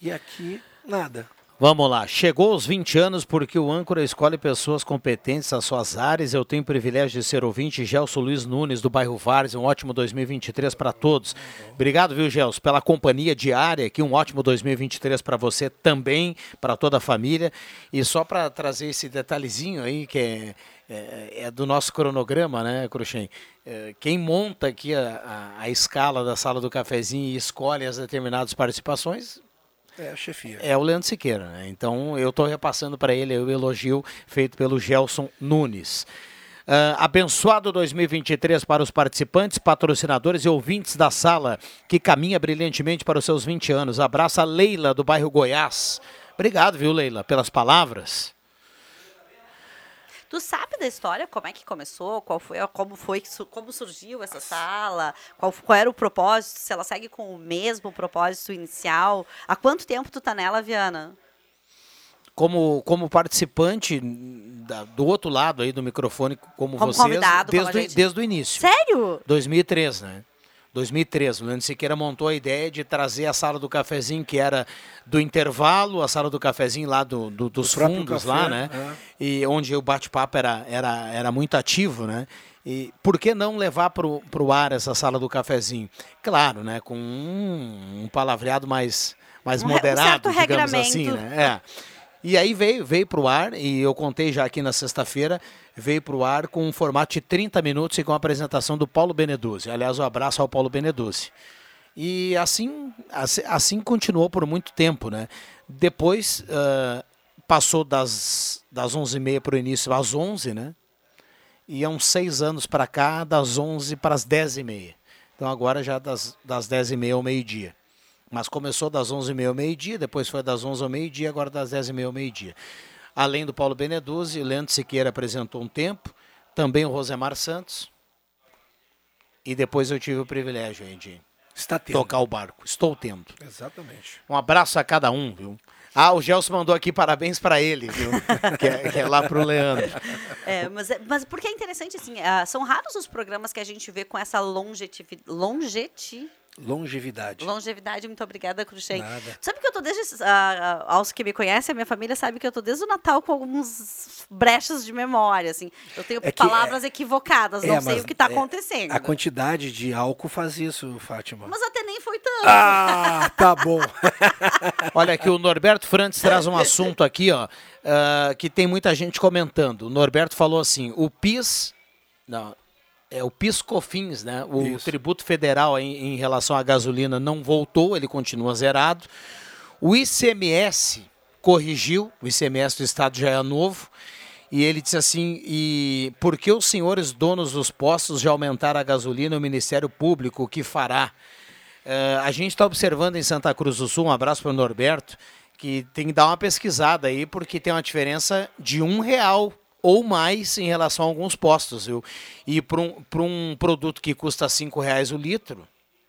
E aqui, nada. Vamos lá, chegou aos 20 anos porque o âncora escolhe pessoas competentes às suas áreas. Eu tenho o privilégio de ser ouvinte. Gelson Luiz Nunes, do bairro Vares. Um ótimo 2023 para todos. Obrigado, viu, Gelson, pela companhia diária aqui. Um ótimo 2023 para você também, para toda a família. E só para trazer esse detalhezinho aí, que é, é- é do nosso cronograma, né, Cruxem? É, quem monta aqui a, a- a escala da sala do cafezinho e escolhe as determinadas participações É, a chefia. é o Leandro Siqueira, né? Então eu estou repassando para ele o elogio feito pelo Gelson Nunes. Ah, abençoado 2023 para os participantes, patrocinadores e ouvintes da sala que caminha brilhantemente para os seus 20 anos. Abraço a Leila do bairro Goiás. Obrigado, viu, Leila, pelas palavras. Tu sabe da história, como é que começou, qual foi, como foi, como surgiu essa sala, qual, qual era o propósito, se ela segue com o mesmo propósito inicial. Há quanto tempo tu tá nela, Viana? Como, como participante da- do outro lado aí do microfone, como, Como vocês, convidado, como desde, a o- gente. desde o início. Sério? 2003, né? 2003, o Leandro Siqueira montou a ideia de trazer a sala do cafezinho, que era do intervalo, a sala do cafezinho lá do, do- dos Do fundos café, lá, né? é. E onde o bate-papo era, era, era muito ativo, né? E por que não levar para o ar essa sala do cafezinho? Claro, né? Com um, um palavreado mais, mais Um um moderado, certo digamos assim, né? É. E aí veio, veio para o ar, e eu contei já aqui na sexta-feira, veio para o ar com um formato de 30 minutos e com a apresentação do Paulo Beneduzzi. Aliás, um abraço ao Paulo Beneduzzi. E assim, assim, assim continuou por muito tempo, né? Depois ah, passou das, das 11h30 para o início às 11 né? E há uns seis anos para cá, das 11 para as 10h30. Então agora já das, das 10h30 ao meio-dia. Mas começou das 11h30 ao meio-dia, depois foi das 11 ao meio-dia, agora das 10h30 ao meio-dia. Além do Paulo Beneduzzi, o Leandro Siqueira apresentou um tempo, também o Rosemar Santos. E depois eu tive o privilégio aí de Está tendo. tocar o barco. Estou tendo. Exatamente. Um abraço a cada um, viu? Ah, o Gelson mandou aqui parabéns para ele, viu? que, é, que é lá pro Leandro. É, mas, é- mas porque é interessante, assim, ah, são raros os programas que a gente vê com essa longetividade. Longeti, Longevidade. longevidade. Muito obrigada, Cruxem. Sabe que eu tô desde. ah, ah, aos que me conhecem, a minha família sabe que eu tô desde o Natal com alguns brechas de memória, assim. Eu tenho É que, palavras equivocadas, É, não sei o que tá é, acontecendo. A quantidade de álcool faz isso, Fátima. Mas até nem foi tanto. Ah, tá bom. Olha aqui, o Norberto Frantes traz um assunto aqui, ó, ah, que tem muita gente comentando. O Norberto falou assim: o PIS. Não, é o PIS COFINS, né? O Isso. tributo federal em, em relação à gasolina não voltou, ele continua zerado. O ICMS corrigiu, o ICMS do Estado já é novo. E ele disse assim: e por que os senhores donos dos postos já aumentaram a gasolina, o Ministério Público, o que fará? Eh, a gente está observando em Santa Cruz do Sul, um abraço para o Norberto, que tem que dar uma pesquisada aí, porque tem uma diferença de um real ou mais em relação a alguns postos, viu? E para um, pra um produto que custa cinco reais o litro,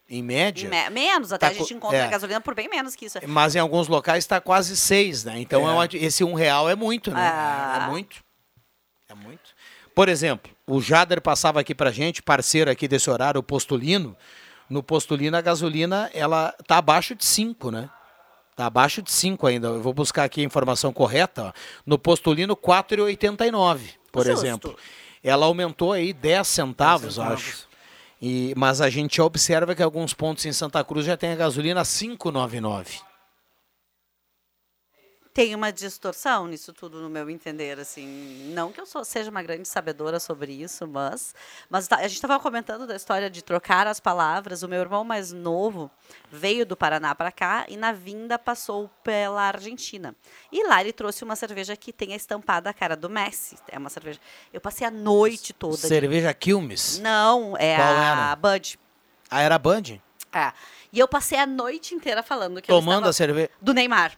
em média, Me- menos, até Tá a gente co- encontra é. a gasolina por bem menos que isso. mas em alguns locais está quase seis, né? Então É. é uma esse um real é muito, né? Ah. É muito. É muito. Por exemplo, o Jader passava aqui pra gente, parceiro aqui desse horário, o Postulino, No Postulino a gasolina ela tá abaixo de 5, né? Tá abaixo de 5 ainda. Eu vou buscar aqui a informação correta. Ó. No Postulino 4,89, por Justo. exemplo. Ela aumentou aí 10 centavos, centavos. acho. E, mas a gente observa que alguns pontos em Santa Cruz já tem a gasolina 5,99. Tem uma distorção nisso tudo, no meu entender, assim. Não que eu sou- seja uma grande sabedora sobre isso, mas, mas tá- a gente estava comentando da história de trocar as palavras. O meu irmão mais novo veio do Paraná para cá e na vinda passou pela Argentina. E lá ele trouxe uma cerveja que tem a estampada a cara do Messi. É uma cerveja. Eu passei a noite toda. Cerveja Quilmes. Não, é Qual a era? Bud. Ah, era Band? É. E eu passei a noite inteira falando que Tomando estava- a cerveja. do Neymar.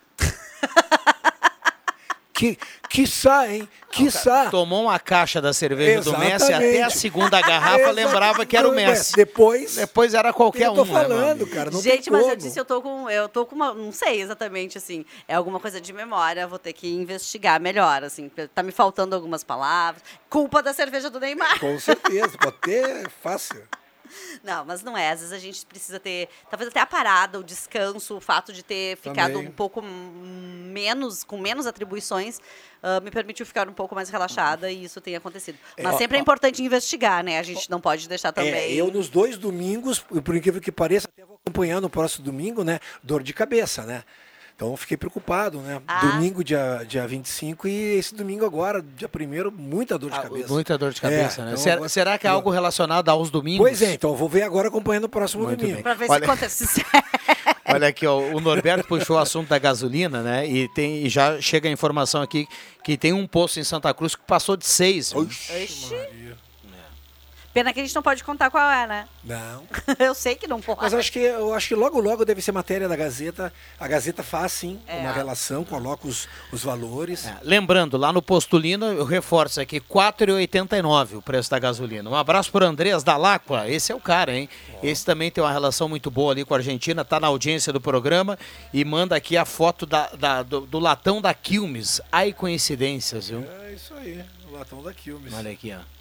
Que, quiçá, hein? Quiçá. Tomou uma caixa da cerveja do Messi até a Exatamente. segunda garrafa, lembrava que era o Messi. Depois. Depois era qualquer eu tô um. né, falando, amigo? cara. Não Gente, tem mas eu disse, eu tô com. Eu tô com uma. Não sei exatamente, assim. É alguma coisa de memória, vou ter que investigar melhor, assim. porque Tá me faltando algumas palavras. Culpa da cerveja do Neymar. Com certeza, pode ter fácil. Não, mas não é. Às vezes a gente precisa ter, talvez até a parada, o descanso, o fato de ter ficado Também. um pouco menos, com menos atribuições, ah, me permitiu ficar um pouco mais relaxada e isso tem acontecido. Mas É, sempre é ó, importante investigar, né? A gente não pode deixar também. É, eu nos dois domingos, por incrível que pareça, até vou acompanhar no próximo domingo, né? Dor de cabeça, né? Então eu fiquei preocupado, né? Ah. Domingo, dia, dia 25, e esse domingo agora, dia 1 muita dor de cabeça. Muita dor de cabeça, É, né? então será, agora- será que é algo relacionado aos domingos? Pois é, então eu vou ver agora acompanhando o próximo Muito domingo. bem. Pra ver Olha- se acontece. Olha aqui, ó, o Norberto puxou o assunto da gasolina, né? E, tem, e já chega a informação aqui que tem um posto em Santa Cruz que passou de seis. viu? Oxi. Pena que a gente não pode contar qual é, né? Não. Eu sei que não pode. Mas acho que eu acho que logo logo deve ser matéria da Gazeta. A Gazeta faz sim É. uma relação, coloca os, os valores. Lembrando, lá no Postulino, eu reforço aqui, R$ 4,89 o preço da gasolina. Um abraço para Andreas da Lacqua, esse é o cara, hein? Esse também tem uma relação muito boa ali com a Argentina, tá na audiência do programa e manda aqui a foto da, da- do, do latão da Quilmes. Ai, coincidências, viu? É isso aí, o latão da Quilmes. Olha aqui, ó.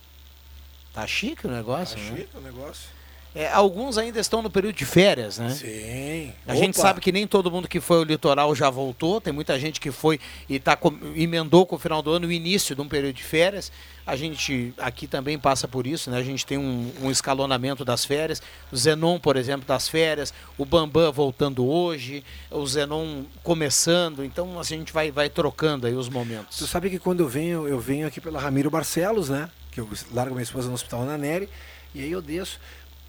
Tá chique o negócio, Tá né? chique o negócio. É, alguns ainda estão no período de férias, né? Sim. A gente Opa. sabe que nem todo mundo que foi ao litoral já voltou. Tem muita gente que foi e tá com, emendou com o final do ano o início de um período de férias. A gente aqui também passa por isso, né? A gente tem um, um escalonamento das férias. O Zenon, por exemplo, das férias. O Bambam voltando hoje. O Zenon começando. Então a gente vai, vai trocando aí os momentos. Tu sabe que quando eu venho, eu venho aqui pela Ramiro Barcelos, né? Que eu largo minha esposa no hospital na Neri, e aí eu desço.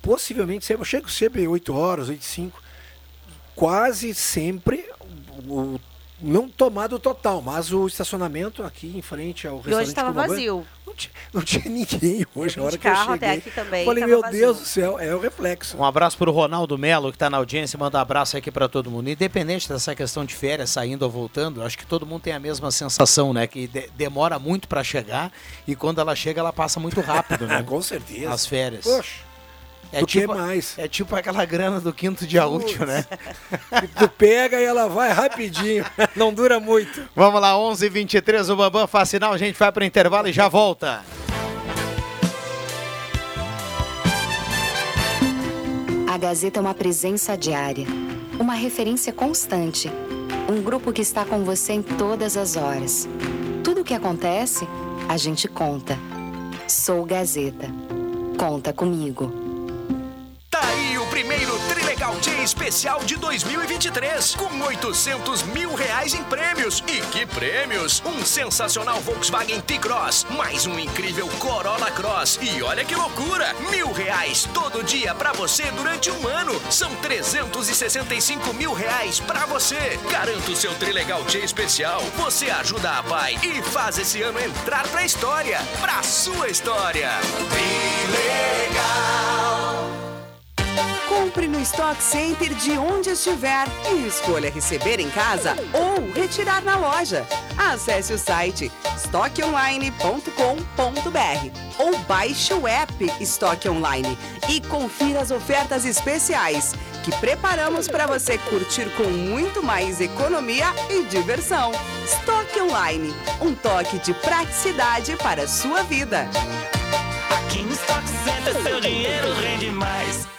Possivelmente, eu chego sempre 8 horas, 8 e 5. Quase sempre, o- não tomado total, mas o estacionamento aqui em frente ao E restaurante. hoje estava vazio. Não tinha, não tinha ninguém hoje, a hora que eu carro cheguei. até aqui também, Falei, meu vazio. Deus do céu, é o reflexo. Um abraço para o Ronaldo Melo, que está na audiência, manda um abraço aqui para todo mundo. Independente dessa questão de férias, saindo ou voltando, acho que todo mundo tem a mesma sensação, né? Que de- demora muito para chegar e quando ela chega, ela passa muito rápido, né? Com certeza. As férias. Poxa, É do que tipo, mais? é tipo aquela grana do quinto dia útil, né? Tu pega e ela vai rapidinho, não dura muito. Vamos lá, 11 h 23 o Bambam faz sinal, a gente vai para o intervalo e já volta. A Gazeta é uma presença diária, uma referência constante, um grupo que está com você em todas as horas. Tudo o que acontece, a gente conta. Sou Gazeta. Conta comigo. Trilegal Day especial de 2023, com 800 mil reais em prêmios. E que prêmios! Um sensacional Volkswagen T-Cross, mais um incrível Corolla Cross. E olha que loucura! Mil reais todo dia pra você durante um ano. São 365 mil reais pra você. Garanta o seu Trilegal Day especial. Você ajuda a pai e faz esse ano entrar pra história. Pra sua história. Trilegal. Compre no Stock Center de onde estiver e escolha receber em casa ou retirar na loja. Acesse o site estoqueonline.com.br ou baixe o app Estoque Online e confira as ofertas especiais que preparamos para você curtir com muito mais economia e diversão. Estoque Online, um toque de praticidade para a sua vida. Aqui no Stock Center seu dinheiro rende mais.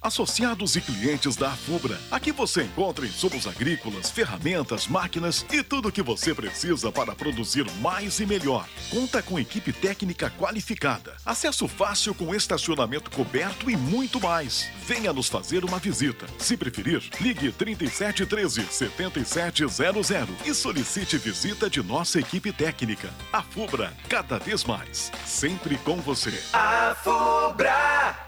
Associados e clientes da Afubra. Aqui você encontra insumos agrícolas, ferramentas, máquinas e tudo o que você precisa para produzir mais e melhor. Conta com equipe técnica qualificada, acesso fácil com estacionamento coberto e muito mais. Venha nos fazer uma visita. Se preferir, ligue 3713 7700 e solicite visita de nossa equipe técnica. Afubra, cada vez mais, sempre com você. Afubra!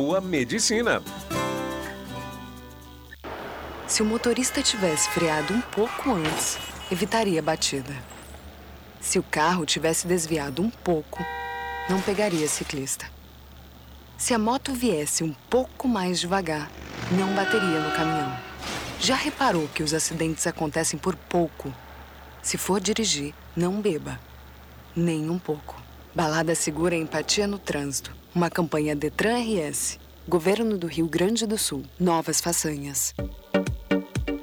boa medicina. Se o motorista tivesse freado um pouco antes, evitaria a batida. Se o carro tivesse desviado um pouco, não pegaria ciclista. Se a moto viesse um pouco mais devagar, não bateria no caminhão. Já reparou que os acidentes acontecem por pouco? Se for dirigir, não beba. Nem um pouco. Balada Segura Empatia no Trânsito. Uma campanha Detran RS. Governo do Rio Grande do Sul. Novas façanhas.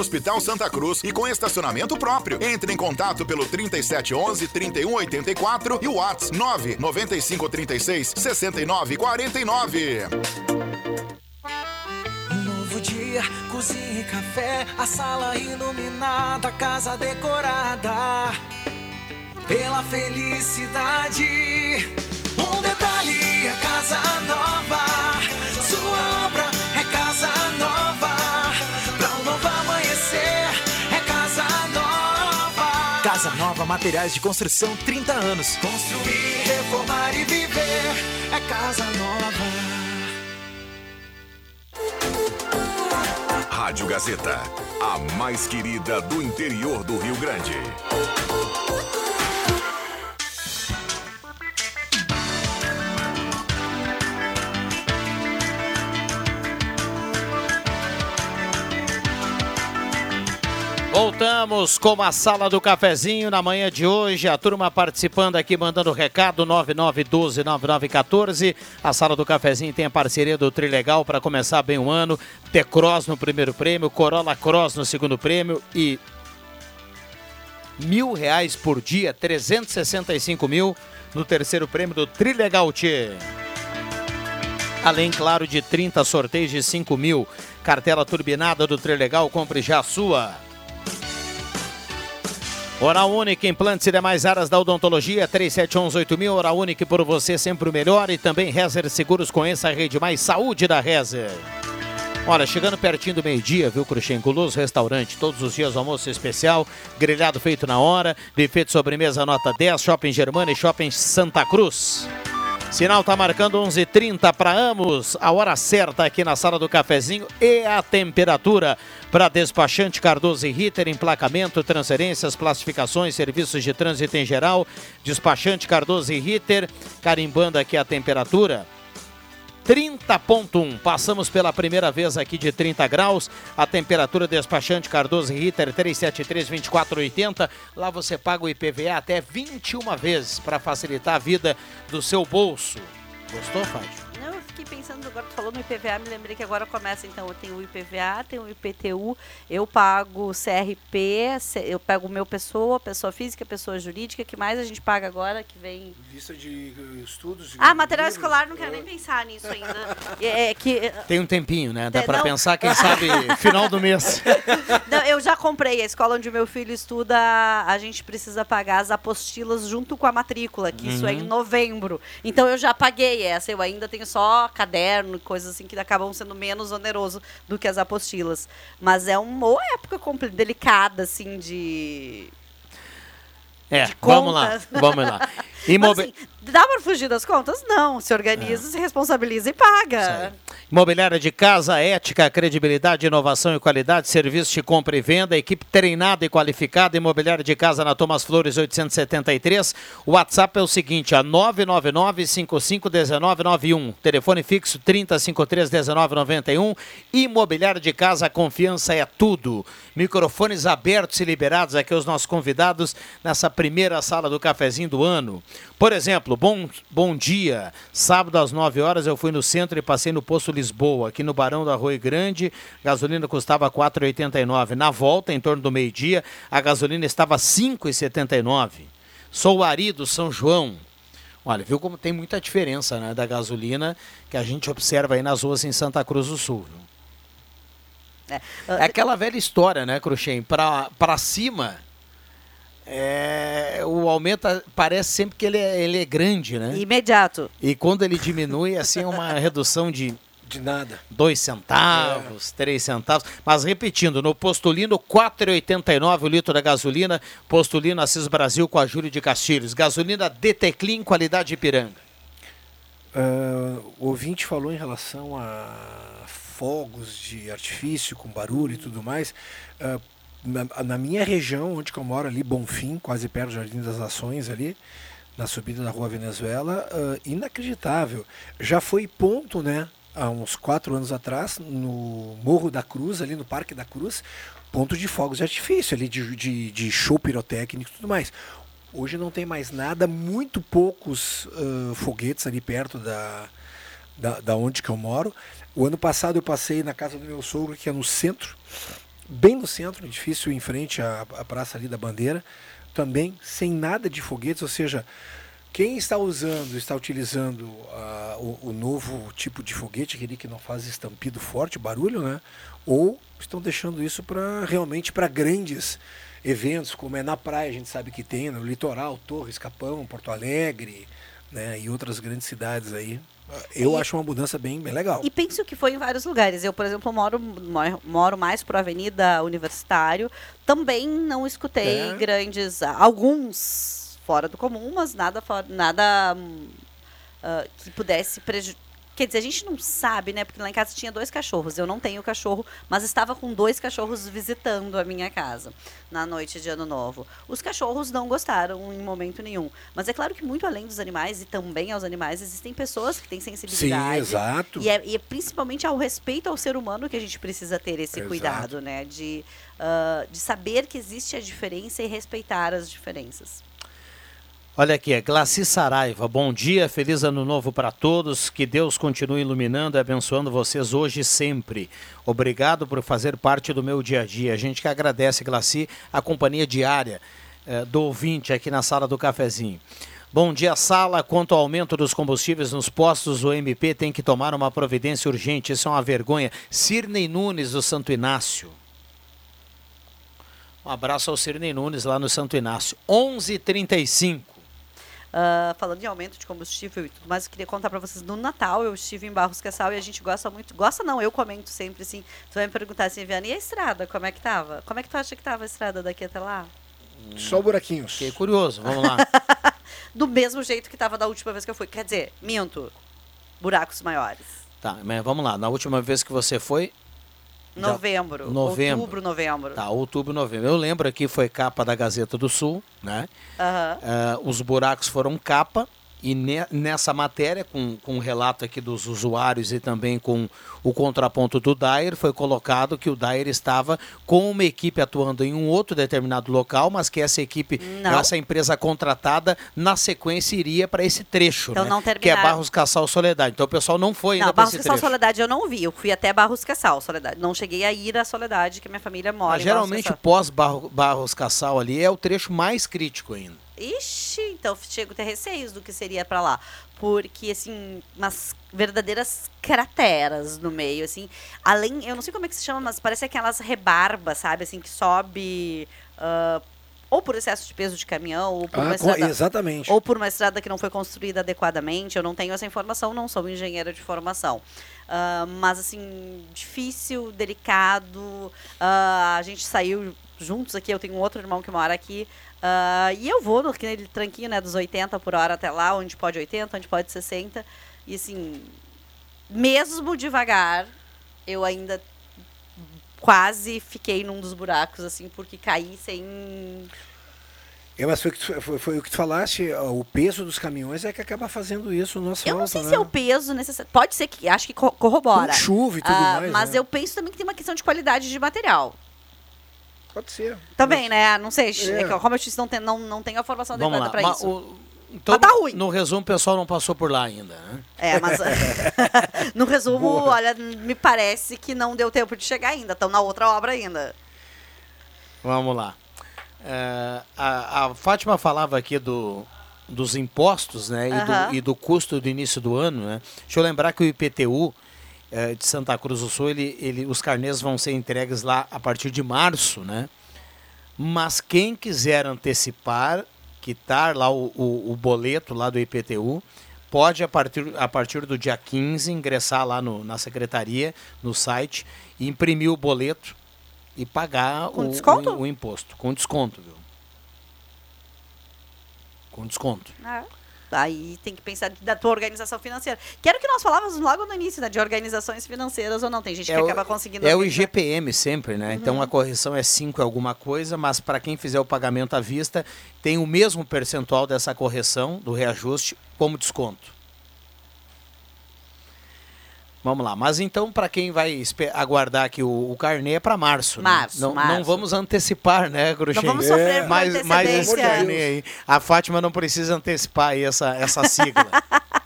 Hospital Santa Cruz e com estacionamento próprio. Entre em contato pelo 3711 3184 e o WhatsApp 99536 6949. Novo dia, cozinha e café, a sala iluminada, a casa decorada pela felicidade. Um Nova Materiais de Construção 30 anos. Construir, reformar e viver, é casa nova. Rádio Gazeta, a mais querida do interior do Rio Grande. Voltamos com a sala do cafezinho na manhã de hoje. A turma participando aqui, mandando recado 99129914. A sala do cafezinho tem a parceria do Trilegal para começar bem o ano. T-Cross no primeiro prêmio, Corolla Cross no segundo prêmio e mil reais por dia, 365 mil no terceiro prêmio do Trilegal. Além, claro, de 30 sorteios de 5 mil. Cartela turbinada do Trilegal, compre já a sua. Oral Única, implantes e demais áreas da odontologia, 37118000. Oral Única por você sempre o melhor. E também Rezer Seguros, conheça a rede mais saúde da Rezer. Olha, chegando pertinho do meio-dia, viu, Cruxem? Guloso Restaurante, todos os dias almoço especial, grelhado feito na hora, buffet de sobremesa nota 10, Shopping Germana e Shopping Santa Cruz. Sinal tá marcando 11:30 para ambos. A hora certa aqui na sala do cafezinho e a temperatura para despachante Cardoso e Ritter, emplacamento, transferências, classificações, serviços de trânsito em geral. Despachante Cardoso e Ritter, carimbando aqui a temperatura. 30.1. Passamos pela primeira vez aqui de 30 graus. A temperatura despachante Cardoso Ritter 373-2480. Lá você paga o IPVA até 21 vezes para facilitar a vida do seu bolso. Gostou, Fábio? Fiquei pensando, agora tu falou no IPVA, me lembrei que agora começa, então, eu tenho o IPVA, tenho o IPTU, eu pago CRP, eu pego o meu pessoa, pessoa física, pessoa jurídica, que mais a gente paga agora, que vem... Vista de eh, estudos. Ah, material escolar, não quero nem pensar nisso ainda. É, que... Tem um tempinho, né? Dá para pensar, quem sabe, final do mês. Não, eu já comprei. A escola onde o meu filho estuda, a gente precisa pagar as apostilas junto com a matrícula, que isso é em Uhum. novembro. Então eu já paguei essa. Eu ainda tenho só caderno e coisas assim que acabam sendo menos oneroso do que as apostilas. Mas é uma época delicada, assim, de. É, vamos lá, vamos lá. Imobi... Mas, assim, dá para fugir das contas? Não. Se organiza, se responsabiliza e paga. Imobiliária de casa, ética, credibilidade, inovação e qualidade, serviço de compra e venda, equipe treinada e qualificada, Imobiliária de casa na Thomas Flores 873. O WhatsApp é o seguinte, a 999-551991, telefone fixo 3053-1991, Imobiliária de casa, a confiança é tudo. Microfones abertos e liberados aqui aos nossos convidados nessa primeira sala do cafezinho do ano. Por exemplo, bom, bom dia. Sábado às 9 horas eu fui no centro e passei no posto Lisboa, aqui no Barão da Rui Grande. Gasolina custava R$ 4,89. Na volta, em torno do meio-dia, a gasolina estava R$ 5,79. Sou Ari do São João. Olha, viu como tem muita diferença né, da gasolina que a gente observa aí nas ruas em Santa Cruz do Sul. viu? É aquela velha história, né, Cruxem? Para cima, é, o aumento parece sempre que ele é, ele é grande, né? Imediato. E quando ele diminui, assim, é uma redução de... De nada. Dois centavos, três centavos. Mas repetindo, no Postulino, R$ 4,89 o litro da gasolina. Postulino Assis Brasil com a Júlio de Castilhos. Gasolina DT Clean, qualidade Ipiranga. Ah, o ouvinte falou em relação a fogos de artifício com barulho e tudo mais. Ah, na, na minha região, onde eu moro ali, Bonfim, quase perto do Jardim das Nações ali, na subida da Rua Venezuela, ah, inacreditável. Já foi ponto, né, há uns quatro anos atrás, no Morro da Cruz, ali no Parque da Cruz, ponto de fogos de artifício ali, de, de, de show pirotécnico e tudo mais. Hoje não tem mais nada, muito poucos ah, foguetes ali perto da, da, da onde que eu moro. O ano passado eu passei na casa do meu sogro, que é no centro, bem no centro, edifício em frente à, à Praça ali da Bandeira, também sem nada de foguetes, ou seja, quem está usando, está utilizando ah, o, o novo tipo de foguete, aquele que não faz estampido forte, barulho, né? Ou estão deixando isso para realmente para grandes eventos, como é na praia, a gente sabe que tem, no litoral, Torres, Capão, Porto Alegre, né? E outras grandes cidades aí. Eu E- acho uma mudança bem, bem legal. E penso que foi em vários lugares. Eu, por exemplo, moro, moro- mais para a Avenida Universitário. Também não escutei É. grandes. Alguns fora do comum, mas nada, nada ah, que pudesse prejudicar. Quer dizer, a gente não sabe, né? Porque lá em casa tinha dois cachorros. Eu não tenho cachorro, mas estava com dois cachorros visitando a minha casa na noite de Ano Novo. Os cachorros não gostaram em momento nenhum. Mas é claro que muito além dos animais e também aos animais, existem pessoas que têm sensibilidade. exato. E é, e é principalmente ao respeito ao ser humano que a gente precisa ter esse Exato. cuidado, né? De, ah, de saber que existe a diferença e respeitar as diferenças. Olha aqui, é Glaci Saraiva. Bom dia, feliz ano novo para todos. Que Deus continue iluminando e abençoando vocês hoje e sempre. Obrigado por fazer parte do meu dia a dia. A gente que agradece, Glaci, a companhia diária eh, do ouvinte aqui na sala do cafezinho. Bom dia, sala. Quanto ao aumento dos combustíveis nos postos, o MP tem que tomar uma providência urgente. Isso é uma vergonha. Cirnei Nunes, do Santo Inácio. Um abraço ao Cirnei Nunes lá no Santo Inácio. 11:35. Ah, falando em aumento de combustível e tudo mais, eu queria contar para vocês. No Natal eu estive em Barros Cassal e a gente gosta muito. Gosta não, eu comento sempre assim. Tu vai me perguntar assim, Viana, e a estrada? Como é que tava? Como é que tu acha que tava a estrada daqui até lá? Só buraquinhos. Fiquei curioso, vamos lá. do mesmo jeito que estava da última vez que eu fui. Quer dizer, minto. Buracos maiores. Tá, mas vamos lá. Na última vez que você foi. Novembro. Novembro. Outubro, novembro. Tá, outubro, novembro. Eu lembro aqui foi capa da Gazeta do Sul, né? Aham. Ah, os buracos foram capa e ne- nessa matéria, com, com o relato aqui dos usuários e também com o contraponto do Dyer, foi colocado que o Dyer estava com uma equipe atuando em um outro determinado local, mas que essa equipe, Não. essa empresa contratada, na sequência iria para esse trecho, Então né? não que é. Barros Cassal Soledade. Então o pessoal não foi ainda Não, para Barros esse Cassal trecho. Soledade eu não vi. Eu fui até Barros Cassal Soledade. Não cheguei a ir à Soledade, que minha família mora Mas Barros geralmente pós Barro- Barros Cassal ali é o trecho mais crítico ainda. Ixi, então chego a ter receios do que seria pra lá. Porque, assim, umas verdadeiras crateras no meio, assim. Além, eu não sei como é que se chama, mas parece aquelas rebarbas, sabe? Assim, que sobe. ah, ou por excesso de peso de caminhão, ou por Ah, uma estrada. exatamente. Ou por uma estrada que não foi construída adequadamente. Eu não tenho essa informação, não sou engenheira de formação. Ah, mas, assim, difícil, delicado. Ah, a gente saiu juntos aqui, eu tenho um outro irmão que mora aqui. ah, e eu vou naquele tranquinho, né, dos 80 por hora até lá, onde pode 80, onde pode 60. E, assim, mesmo devagar, eu ainda quase fiquei num dos buracos, assim, porque caí sem É, mas foi, o que tu- foi, foi o que tu falaste, o peso dos caminhões é que acaba fazendo isso no asfalto, Eu não sei né? se é o peso necessário. Pode ser que. Acho que co- corrobora. Com chuva e tudo Ah, mais, Mas né? eu penso também que tem uma questão de qualidade de material. Pode ser. Também, né? Não sei. É. é que, Como eu disse, não, tem, não, não tenho a formação adequada pra mas isso. o- então, Mas tá ruim. No resumo, o pessoal não passou por lá ainda, né? É, mas. no resumo, olha, me parece que não deu tempo de chegar ainda. Estão na outra obra ainda. Vamos lá. É, a, a Fátima falava aqui do, dos impostos né, e, do, e do custo do início do ano. Né? Deixa eu lembrar que o IPTU eh, de Santa Cruz do Sul, ele, ele, os carnês vão ser entregues lá a partir de março, né? Mas quem quiser antecipar, quitar lá o, o, o boleto lá do IPTU, pode a partir, a partir do dia 15 ingressar lá no, na secretaria, no site, e imprimir o boleto e pagar o, o, o imposto. Com desconto, viu? Com desconto. É. Aí tem que pensar da tua organização financeira. Que era o que nós falávamos logo no início, né? De organizações financeiras ou não. Tem gente que É o- acaba conseguindo. É o. IGPM sempre, né? Então Uhum. a correção é 5 alguma coisa, mas para quem fizer o pagamento à vista, tem o mesmo percentual dessa correção, do reajuste, como desconto. Vamos lá, mas então para quem vai aguardar aqui o, o carnê é para março, né? Março, não, março. não vamos antecipar, né, Cruxem? vamos sofrer por mais, mais esse carnê aí. A Fátima não precisa antecipar aí essa, essa sigla.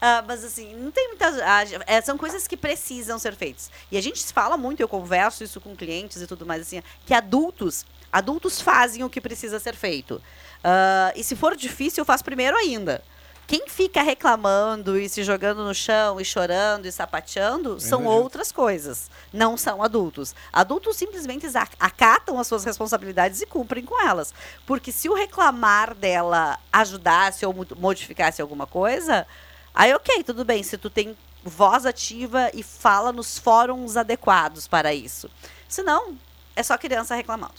Ah, mas assim, não tem muitas. ah, é, são coisas que precisam ser feitas. E a gente fala muito, eu converso isso com clientes e tudo mais, assim, que adultos, adultos fazem o que precisa ser feito. Ah, e se for difícil, eu faço primeiro ainda. Quem fica reclamando e se jogando no chão e chorando e sapateando são outras coisas. Não são adultos. Adultos simplesmente acatam as suas responsabilidades e cumprem com elas. Porque se o reclamar dela ajudasse ou mo- modificasse alguma coisa, aí ok, tudo bem. Se tu tem voz ativa e fala nos fóruns adequados para isso. Se não, é só criança reclamando.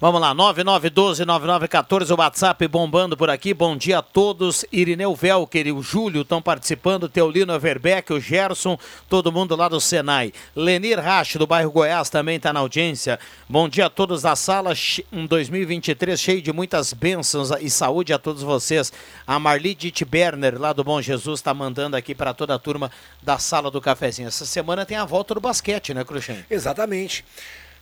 Vamos lá, 9912-9914, o WhatsApp bombando por aqui. Bom dia a todos. Irineu Velker e o Júlio estão participando. Teolino Everbeck, o Gerson, todo mundo lá do Senai. Lenir Rache, do bairro Goiás, também está na audiência. Bom dia a todos da sala. Um 2023 cheio de muitas bênçãos e saúde a todos vocês. A Marli Berner, lá do Bom Jesus, está mandando aqui para toda a turma da sala do cafezinho. Essa semana tem a volta do basquete, né, Cruxem? Exatamente.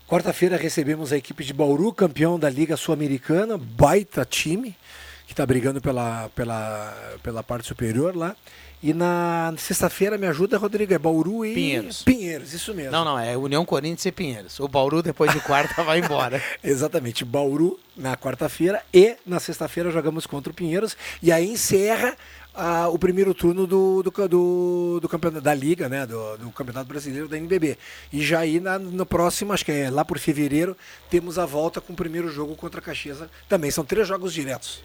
Quarta-feira recebemos a equipe de Bauru, campeão da Liga Sul-Americana, baita time, que está brigando pela, pela, pela parte superior lá. E na sexta-feira, me ajuda, Rodrigo, é Bauru e Pinheiros. Pinheiros, isso mesmo. Não, não, é União Corinthians e Pinheiros. O Bauru, depois de quarta, vai embora. Exatamente, Bauru na quarta-feira e na sexta-feira jogamos contra o Pinheiros e aí encerra ah, o primeiro turno do, do, do, do campeonato da Liga, né, do, do Campeonato Brasileiro da NBB. E já aí na, no próximo, acho que é lá por fevereiro, temos a volta com o primeiro jogo contra a Caxias. Também são três jogos diretos.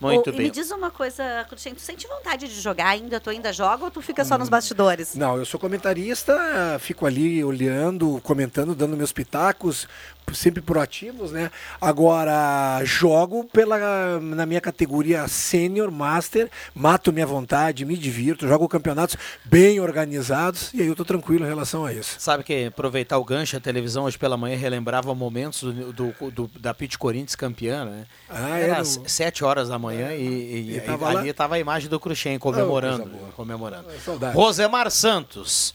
Muito Ô, E me bem. diz uma coisa, Cruxem, tu sente vontade de jogar ainda? Tu ainda joga ou tu fica Hum. só nos bastidores? Não, eu sou comentarista, fico ali olhando, comentando, dando meus pitacos, sempre proativos, né? Agora, jogo pela, na minha categoria sênior, master, mato minha vontade, me divirto, jogo campeonatos bem organizados e aí eu tô tranquilo em relação a isso. Sabe que aproveitar o gancho, a televisão hoje pela manhã relembrava momentos do, do- do- da Pit Corinthians campeã, né? Ah, Era era às o- sete horas da manhã e, e- E e tava ali estava a imagem do Cruxem comemorando. coisa boa. comemorando. Saudade. Rosemar Santos,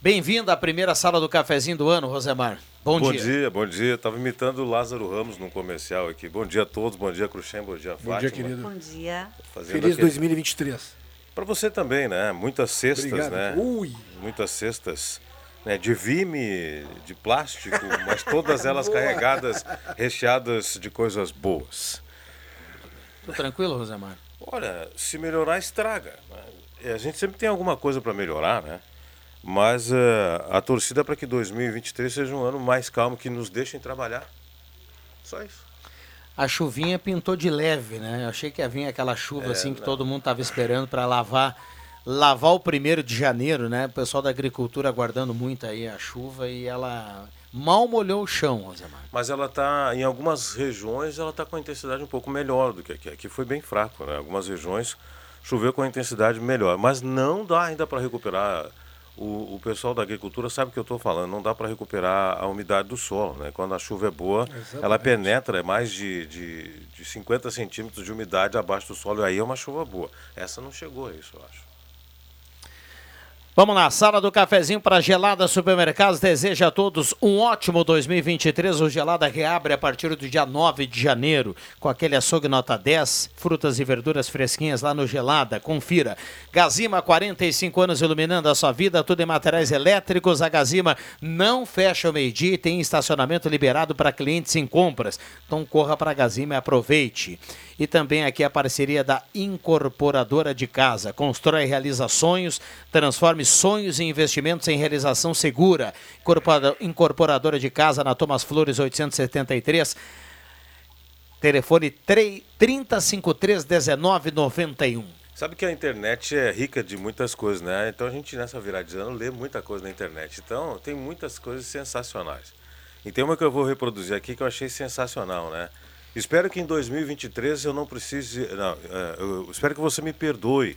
bem-vindo à primeira sala do cafezinho do ano, Rosemar. Bom, bom dia. dia. Bom dia, Tava imitando o Lázaro Ramos num comercial aqui. Bom dia a todos, bom dia Cruxem, bom dia Fátima. Bom dia, querido. Bom dia. Fazendo Feliz aquele- 2023. Para você também, né? Muitas cestas, Obrigado. né? Ui. Muitas cestas né? de vime, de plástico, mas todas elas carregadas, recheadas de coisas boas. Tô tranquilo, Rosemar? Olha, se melhorar, estraga. A gente sempre tem alguma coisa para melhorar, né? Mas eh, a torcida é para que 2023 seja um ano mais calmo, que nos deixem trabalhar. Só isso. A chuvinha pintou de leve, né? Eu achei que ia vir aquela chuva É, assim que não. todo mundo estava esperando para lavar lavar o primeiro de janeiro, né? O pessoal da agricultura aguardando muito aí a chuva e ela mal molhou o chão, Rosemar. Mas ela está, em algumas regiões, ela está com a intensidade um pouco melhor do que aqui. Aqui foi bem fraco, né? Algumas regiões choveu com a intensidade melhor. Mas não dá ainda para recuperar. O, o pessoal da agricultura sabe o que eu estou falando. Não dá para recuperar a umidade do solo, né? Quando a chuva é boa, ela Exatamente. penetra mais de, de, de 50 centímetros de umidade abaixo do solo. E aí é uma chuva boa. Essa não chegou a isso, eu acho. Vamos lá, sala do cafezinho para Gelada Supermercados. Deseja a todos um ótimo 2023. O Gelada reabre a partir do dia 9 de janeiro, com aquele açougue nota 10, frutas e verduras fresquinhas lá no Gelada. Confira. Gazima, 45 anos iluminando a sua vida, tudo em materiais elétricos. A Gazima não fecha o meio-dia e tem estacionamento liberado para clientes em compras. Então corra para a Gazima e aproveite. E também aqui a parceria da Incorporadora de Casa. Constrói e realiza sonhos, transforme sonhos e investimentos em realização segura. Incorpora- Incorporadora de Casa na Thomas Flores 873. Telefone 3 3053 1991. Sabe que a internet é rica de muitas coisas, né? Então a gente nessa virada de ano lê muita coisa na internet. Então tem muitas coisas sensacionais. E tem uma que eu vou reproduzir aqui que eu achei sensacional, né? Espero que em 2023 eu não precise. Não, é, eu espero que você me perdoe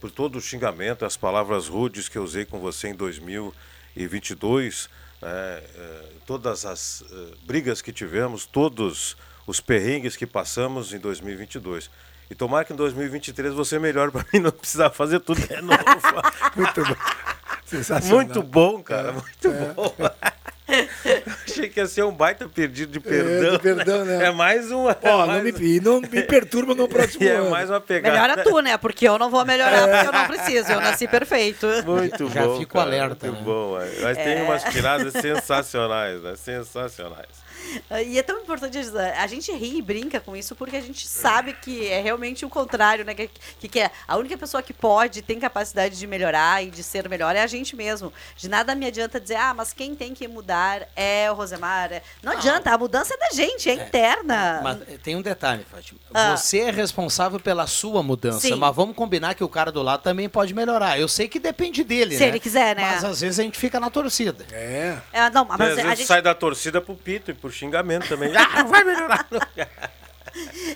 por todo o xingamento, as palavras rudes que eu usei com você em 2022, né? É, todas as brigas que tivemos, todos os perrengues que passamos em 2022. E tomara que em 2023 você melhore para mim não precisar fazer tudo de novo. Muito bom. Muito bom, cara. Muito É. bom. Achei que ia ser um baita perdido de perdão. de perdão, né? É mais uma. Ó, é não mais- me, e não me perturba no próximo E é ano. mais uma pegada. Melhora tu, né? Porque eu não vou melhorar, porque eu não preciso. Eu nasci perfeito. Muito Já bom. fico cara, alerta, Muito né? bom. é. Mas tem É. umas tiradas sensacionais, né? Sensacionais. E é tão importante a gente ri e brinca com isso porque a gente sabe que é realmente o contrário, né? Que, que, que é a única pessoa que pode, tem capacidade de melhorar e de ser melhor é a gente mesmo. De nada me adianta dizer, ah, mas quem tem que mudar é o Rosemar. é- Não, adianta, a mudança é da gente, é, interna. Mas eh, tem um detalhe, Fátima. Ah. Você é responsável pela sua mudança, Sim. mas vamos combinar que o cara do lado também pode melhorar. Eu sei que depende dele, Se né? ele quiser, né? Mas às vezes a gente fica na torcida. É. É, não, E mas às a vezes gente sai da torcida pro pito e pro xingamento também. Ah, vai melhorar.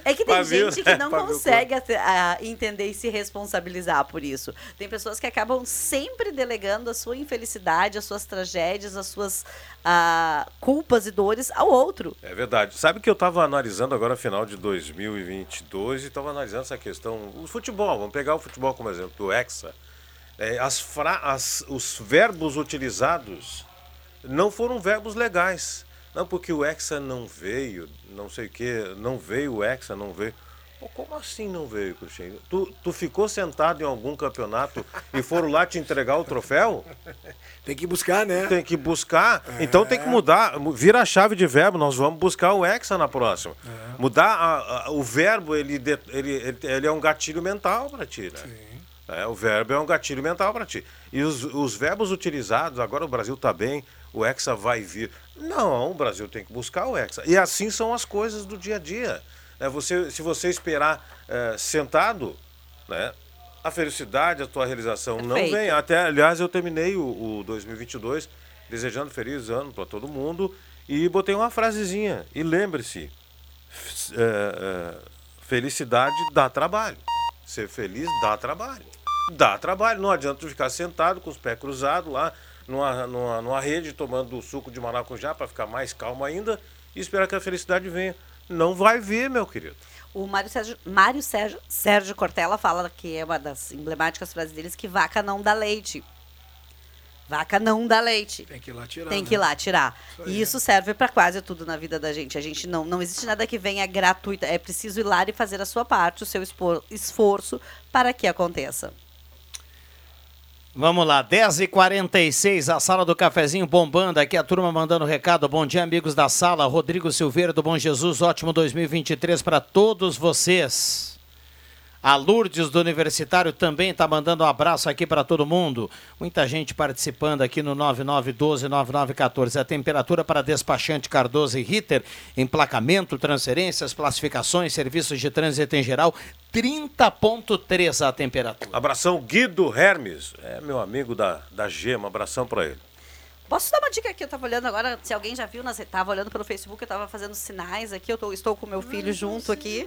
É que tem Pavio, gente que né? não consegue ate- a- entender e se responsabilizar por isso. Tem pessoas que acabam sempre delegando a sua infelicidade, as suas tragédias, as suas ah, culpas e dores ao outro. É verdade. Sabe que eu estava analisando agora final de 2022 e estava analisando essa questão. O futebol, vamos pegar o futebol como exemplo, do Hexa. É, as as- os verbos utilizados não foram verbos legais. Não, porque o Hexa não veio, não sei o que, não veio o Hexa, não veio. Pô, como assim não veio, Cruxem? Tu, tu ficou sentado em algum campeonato e foram lá te entregar o troféu? Tem que buscar, né? Tem que buscar. Então tem que mudar. mu- Vira a chave de verbo. Nós vamos buscar o hexa na próxima. Mudar a- a- o verbo, ele, ele, ele, ele é um gatilho mental para ti, né? É, o verbo é um gatilho mental para ti. E os, os verbos utilizados, agora o Brasil está bem, o hexa vai vir. Não, o Brasil tem que buscar o hexa. E assim são as coisas do dia a dia. É, você, se você esperar é, sentado, né? A felicidade, a tua realização não vem. Até, aliás, eu terminei o, o 2022 desejando feliz ano para todo mundo e botei uma frasezinha. E lembre-se, é, é, felicidade dá trabalho. Ser feliz dá trabalho. Dá trabalho. Não adianta tu ficar sentado com os pés cruzados lá numa, numa, numa rede tomando suco de maracujá para ficar mais calmo ainda e esperar que a felicidade venha. Não vai vir, meu querido. O Mário Sérgio, Mário Sérgio, Sérgio Cortella fala que é uma das emblemáticas frases deles que vaca não dá leite. Vaca não dá leite. Tem que ir lá tirar. Tem né? que ir lá tirar. Isso. E isso serve para quase tudo na vida da gente. A gente não, não existe nada que venha gratuito. É preciso ir lá e fazer a sua parte, o seu espor- esforço para que aconteça. Vamos lá, 10h46, a sala do cafezinho bombando. Aqui a turma mandando recado. Bom dia, amigos da sala. Rodrigo Silveira do Bom Jesus, ótimo 2023 para todos vocês. A Lourdes do Universitário também está mandando um abraço aqui para todo mundo. Muita gente participando aqui no 9912-9914. A temperatura para despachante Cardoso e Ritter, emplacamento, transferências, classificações, serviços de trânsito em geral, 30,3 a temperatura. Abração Guido Hermes, é meu amigo da, da Gema, abração para ele. Posso dar uma dica aqui? Eu tava olhando agora, se alguém já viu, nas, tava olhando pelo Facebook, eu tava fazendo sinais aqui, eu tô- estou com meu filho junto aqui.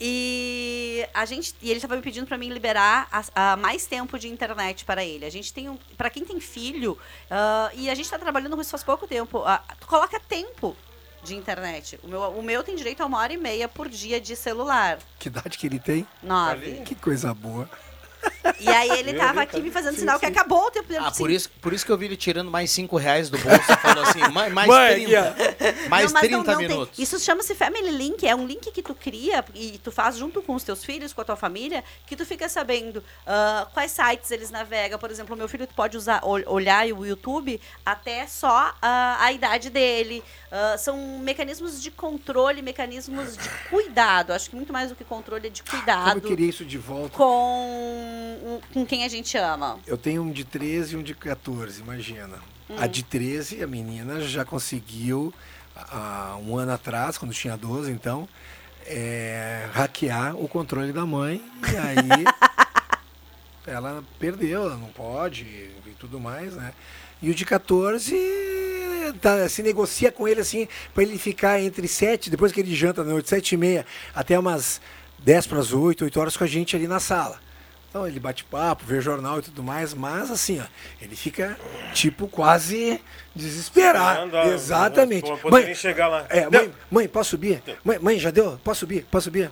E a gente e ele estava me pedindo para mim liberar a- a mais tempo de internet para ele. A gente tem um, para quem tem filho ah, e a gente está trabalhando com isso faz pouco tempo. ah, tu coloca tempo de internet. O meu, o meu tem direito a uma hora e meia por dia de celular. Que idade que ele tem? Nove. Que coisa boa. E aí ele tava aqui me fazendo sinal que acabou o tempo dele. Ah, Sim. por isso, por isso que eu vi ele tirando mais 5 reais do bolso e falou assim, mais, mais Mãe, 30. Mais Não, mas 30 não- não tem. minutos. Isso chama-se Family Link, é um link que tu cria e tu faz junto com os teus filhos, com a tua família, que tu fica sabendo ah, quais sites eles navegam. Por exemplo, o meu filho tu pode usar, ol- olhar o YouTube até só ah, a idade dele. Ah, são mecanismos de controle, mecanismos de cuidado. Acho que muito mais do que controle é de Como eu cuidado queria isso de volta. com, com quem a gente ama. Eu tenho um de 13 e um de 14, imagina. Hum. A de 13, a menina já conseguiu, há um ano atrás, quando tinha 12, então, é, hackear o controle da mãe. E aí ela perdeu, ela não pode e tudo mais, né? E o de 14 tá, se negocia com ele assim, para ele ficar entre 7, depois que ele janta à noite, 7 e meia, até umas 10 para as 8, 8 horas com a gente ali na sala. Então ele bate papo, vê jornal e tudo mais, mas assim, ó, ele fica tipo quase desesperado. Ó, Exatamente. nem chegar lá. É, mãe, mãe, posso subir? Mãe, mãe, já deu? Posso subir? Posso subir?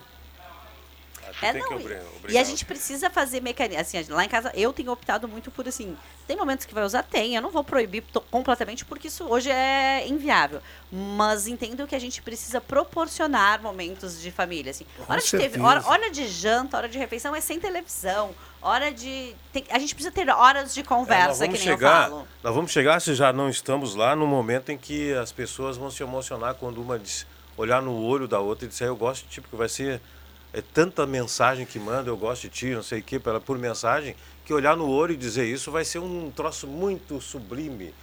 É, tem não, que e- obri- e obrigar. a gente precisa fazer mecanismo. Assim, lá em casa eu tenho optado muito por assim. Tem momentos que vai usar? Tem. Eu não vou proibir completamente porque isso hoje é inviável. Mas entendo que a gente precisa proporcionar momentos de família. Assim. Hora de, TV, hora, hora de janta, hora de refeição é sem televisão. Hora de. tem- a gente precisa ter horas de É, nós conversa, que vamos nem eu chegar, falo. nós vamos chegar, se já não estamos lá, no momento em que as pessoas vão se emocionar quando uma diz, olhar no olho da outra e disser, eu gosto de ti, porque vai ser é tanta mensagem que manda, eu gosto de ti, não sei o que, pela- por mensagem, que olhar no olho e dizer isso vai ser um troço muito sublime.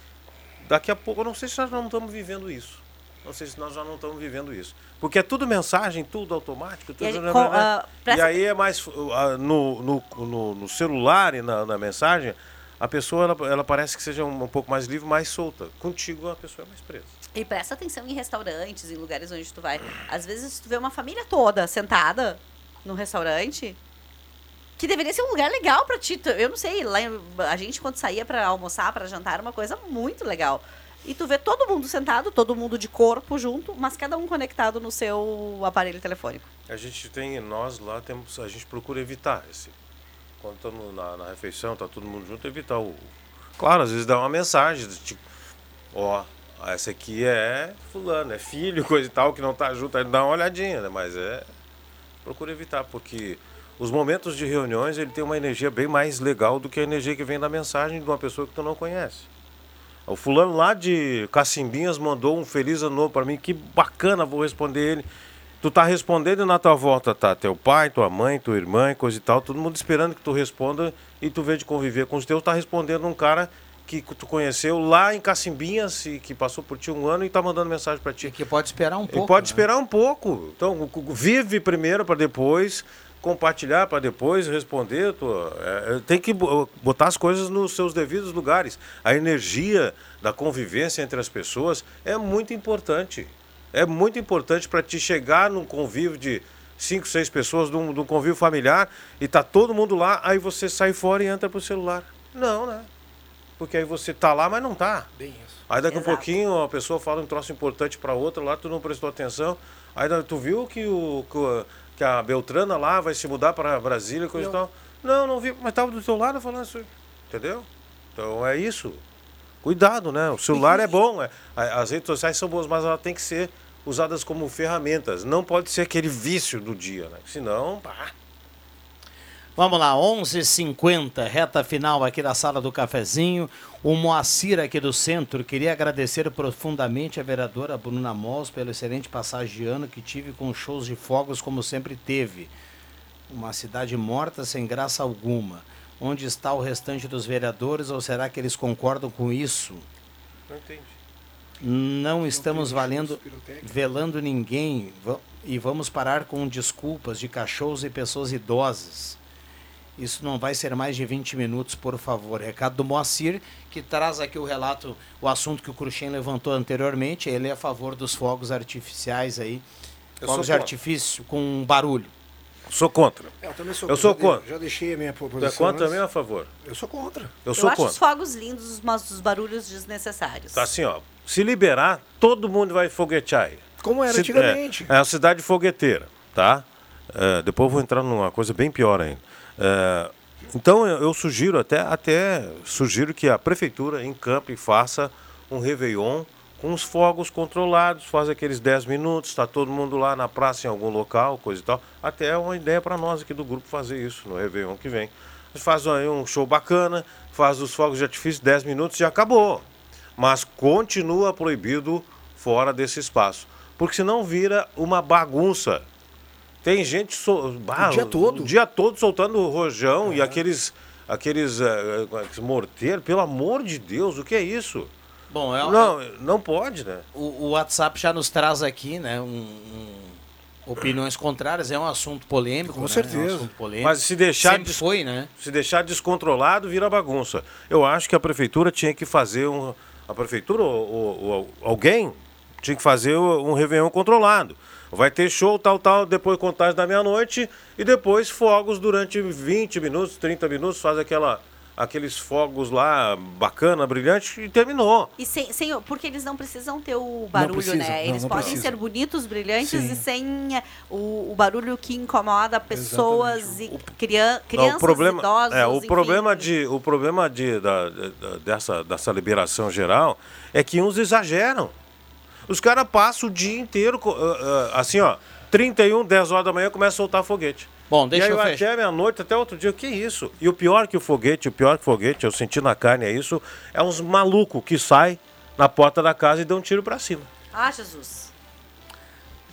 Daqui a pouco, eu não sei se nós não estamos vivendo isso. Não sei se nós já não estamos vivendo isso. Porque é tudo mensagem, tudo automático. Tudo... E com- ah, e aí é mais ah, no, no, no, no celular e na, na mensagem, a pessoa ela, ela parece que seja um, um pouco mais livre, mais solta. Contigo a pessoa é mais presa. E presta atenção em restaurantes, em lugares onde tu vai. Às vezes tu vê uma família toda sentada num restaurante, que deveria ser um lugar legal pra ti. Eu não sei, lá a gente quando saía pra almoçar, pra jantar, era uma coisa muito legal. E tu vê todo mundo sentado, todo mundo de corpo junto, mas cada um conectado no seu aparelho telefônico. A gente tem, nós lá temos, a gente procura evitar esse. Quando estamos na, na refeição, tá todo mundo junto, evitar o. Claro, às vezes dá uma mensagem, tipo, ó, essa aqui é fulano, é filho, coisa e tal, que não tá junto, aí dá uma olhadinha, né? Mas é. Procura evitar, porque os momentos de reuniões ele tem uma energia bem mais legal do que a energia que vem da mensagem de uma pessoa que tu não conhece. O fulano lá de Cacimbinhas mandou um feliz ano novo para mim, que bacana, vou responder ele. Tu tá respondendo e na tua volta tá teu pai, tua mãe, tua irmã, coisa e tal, todo mundo esperando que tu responda e tu vê de conviver com os teus, tá respondendo um cara que tu conheceu lá em Cacimbinhas e que passou por ti um ano e tá mandando mensagem para ti. E que pode esperar um E pouco. pode né? esperar um pouco. Então, vive primeiro para depois compartilhar, para depois responder. Tu, é, é, tem que bo- botar as coisas nos seus devidos lugares. A energia da convivência entre as pessoas é muito importante. É muito importante para te chegar num convívio de cinco, seis pessoas, num, num convívio familiar, e tá todo mundo lá, aí você sai fora e entra pro celular. Não, né? Porque aí você tá lá, mas não tá. Bem isso. Aí daqui a Exato. pouquinho a pessoa fala um troço importante para outra, lá tu não prestou atenção. Aí tu viu que, o, que a Beltrana lá vai se mudar para Brasília e coisa e Não. tal. Não, não vi, mas tava do teu lado falando isso. Entendeu? Então é isso. Cuidado, né? O celular é bom, é- as redes sociais são boas, mas ela tem que ser usadas como ferramentas. Não pode ser aquele vício do dia, né? Senão, pá. Vamos lá, 11h50, reta final aqui da sala do cafezinho. O Moacir aqui do centro queria agradecer profundamente a vereadora Bruna Mols pelo excelente passagem de ano que tive com shows de fogos como sempre teve. Uma cidade morta sem graça alguma. Onde está o restante dos vereadores ou será que eles concordam com isso? Não entendi. Não estamos valendo, velando ninguém e vamos parar com desculpas de cachorros e pessoas idosas. Isso não vai ser mais de 20 minutos, por favor. Recado do Moacir, que traz aqui o relato, o assunto que o Cruxem levantou anteriormente. Ele é a favor dos fogos artificiais aí. Eu fogos de sou contra. artifício com barulho. Sou contra. É, eu também sou Eu sou contra. Já de- contra. Já deixei a minha posição. é contra também ou a favor? Eu sou contra. Eu Eu sou acho os contra. fogos lindos, mas os barulhos desnecessários. Tá assim, ó. Se liberar, todo mundo vai foguetear. aí. Como era Se- antigamente. É, é a cidade fogueteira, tá? É, depois eu vou entrar numa coisa bem pior ainda. É, então eu, sugiro até, até sugiro que a prefeitura encampe e faça um Réveillon com os fogos controlados, faz aqueles 10 minutos, está todo mundo lá na praça em algum local, coisa e tal. Até é uma ideia para nós aqui do grupo fazer isso no Réveillon que vem. Faz aí um show bacana, faz os fogos de artifício 10 minutos e acabou. Mas continua proibido fora desse espaço. Porque senão vira uma bagunça. Tem gente so... bah, dia todo. O dia todo soltando rojão e aqueles aqueles eh, eh, morteiros. Pelo amor de Deus, o que é isso? Bom, é, Não, não pode, né? O, o WhatsApp já nos traz aqui, né, um- um- opiniões contrárias. É um assunto polêmico, Com né? certeza. É um assunto polêmico. Mas se deixar Sempre foi, né? Se deixar descontrolado, vira bagunça. Eu acho que a prefeitura tinha que fazer um. A prefeitura ou, ou- ou alguém tinha que fazer um Réveillon controlado. Vai ter show, tal, tal, depois contagem da meia-noite e depois fogos durante 20 minutos, 30 minutos, faz aquela, aqueles fogos lá bacana, brilhante e terminou. E sem, sem, porque eles não precisam ter o barulho, precisa, né? não, Eles não podem precisa. ser bonitos, brilhantes Sim. e sem eh, o, o barulho que incomoda pessoas e crian, Não, crianças, o problema, idosos. é, o enfim. problema de, o problema de, da, da- dessa, dessa liberação geral é que uns exageram. Os caras passam o dia inteiro, co- ah, ah, assim, ó, 31, 10 horas da manhã, começa a soltar foguete. Bom, deixa e aí eu fechar. até meia-noite, até outro dia, o que é isso? E o pior que o foguete, o pior que o foguete, eu senti na carne, é isso, é uns malucos que saem na porta da casa e dão um tiro pra cima. Ah, Jesus.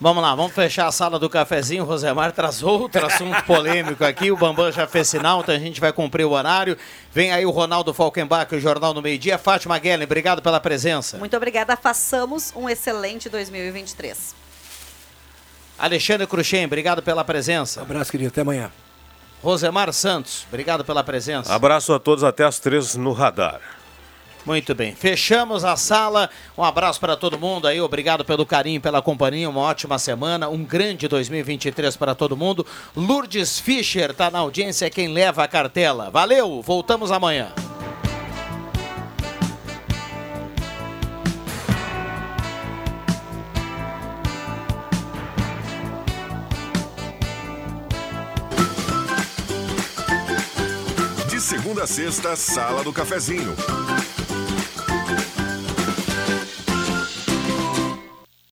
Vamos lá, vamos fechar a sala do cafezinho. O Rosemar traz outro assunto polêmico aqui. O Bambam já fez sinal, então a gente vai cumprir o horário. Vem aí o Ronaldo Falkenbach, o Jornal no Meio Dia. Fátima Guellen, obrigado pela presença. Muito obrigada. Façamos um excelente 2023. Alexandre Cruxem, obrigado pela presença. abraço, querido. Até amanhã. Rosemar Santos, obrigado pela presença. Abraço a todos até as três no radar. Muito bem, fechamos a sala. Um abraço para todo mundo aí, obrigado pelo carinho, pela companhia. Uma ótima semana, um grande 2023 para todo mundo. Lourdes Fischer está na audiência, é quem leva a cartela. Valeu, voltamos amanhã. De segunda a sexta, Sala do Cafezinho.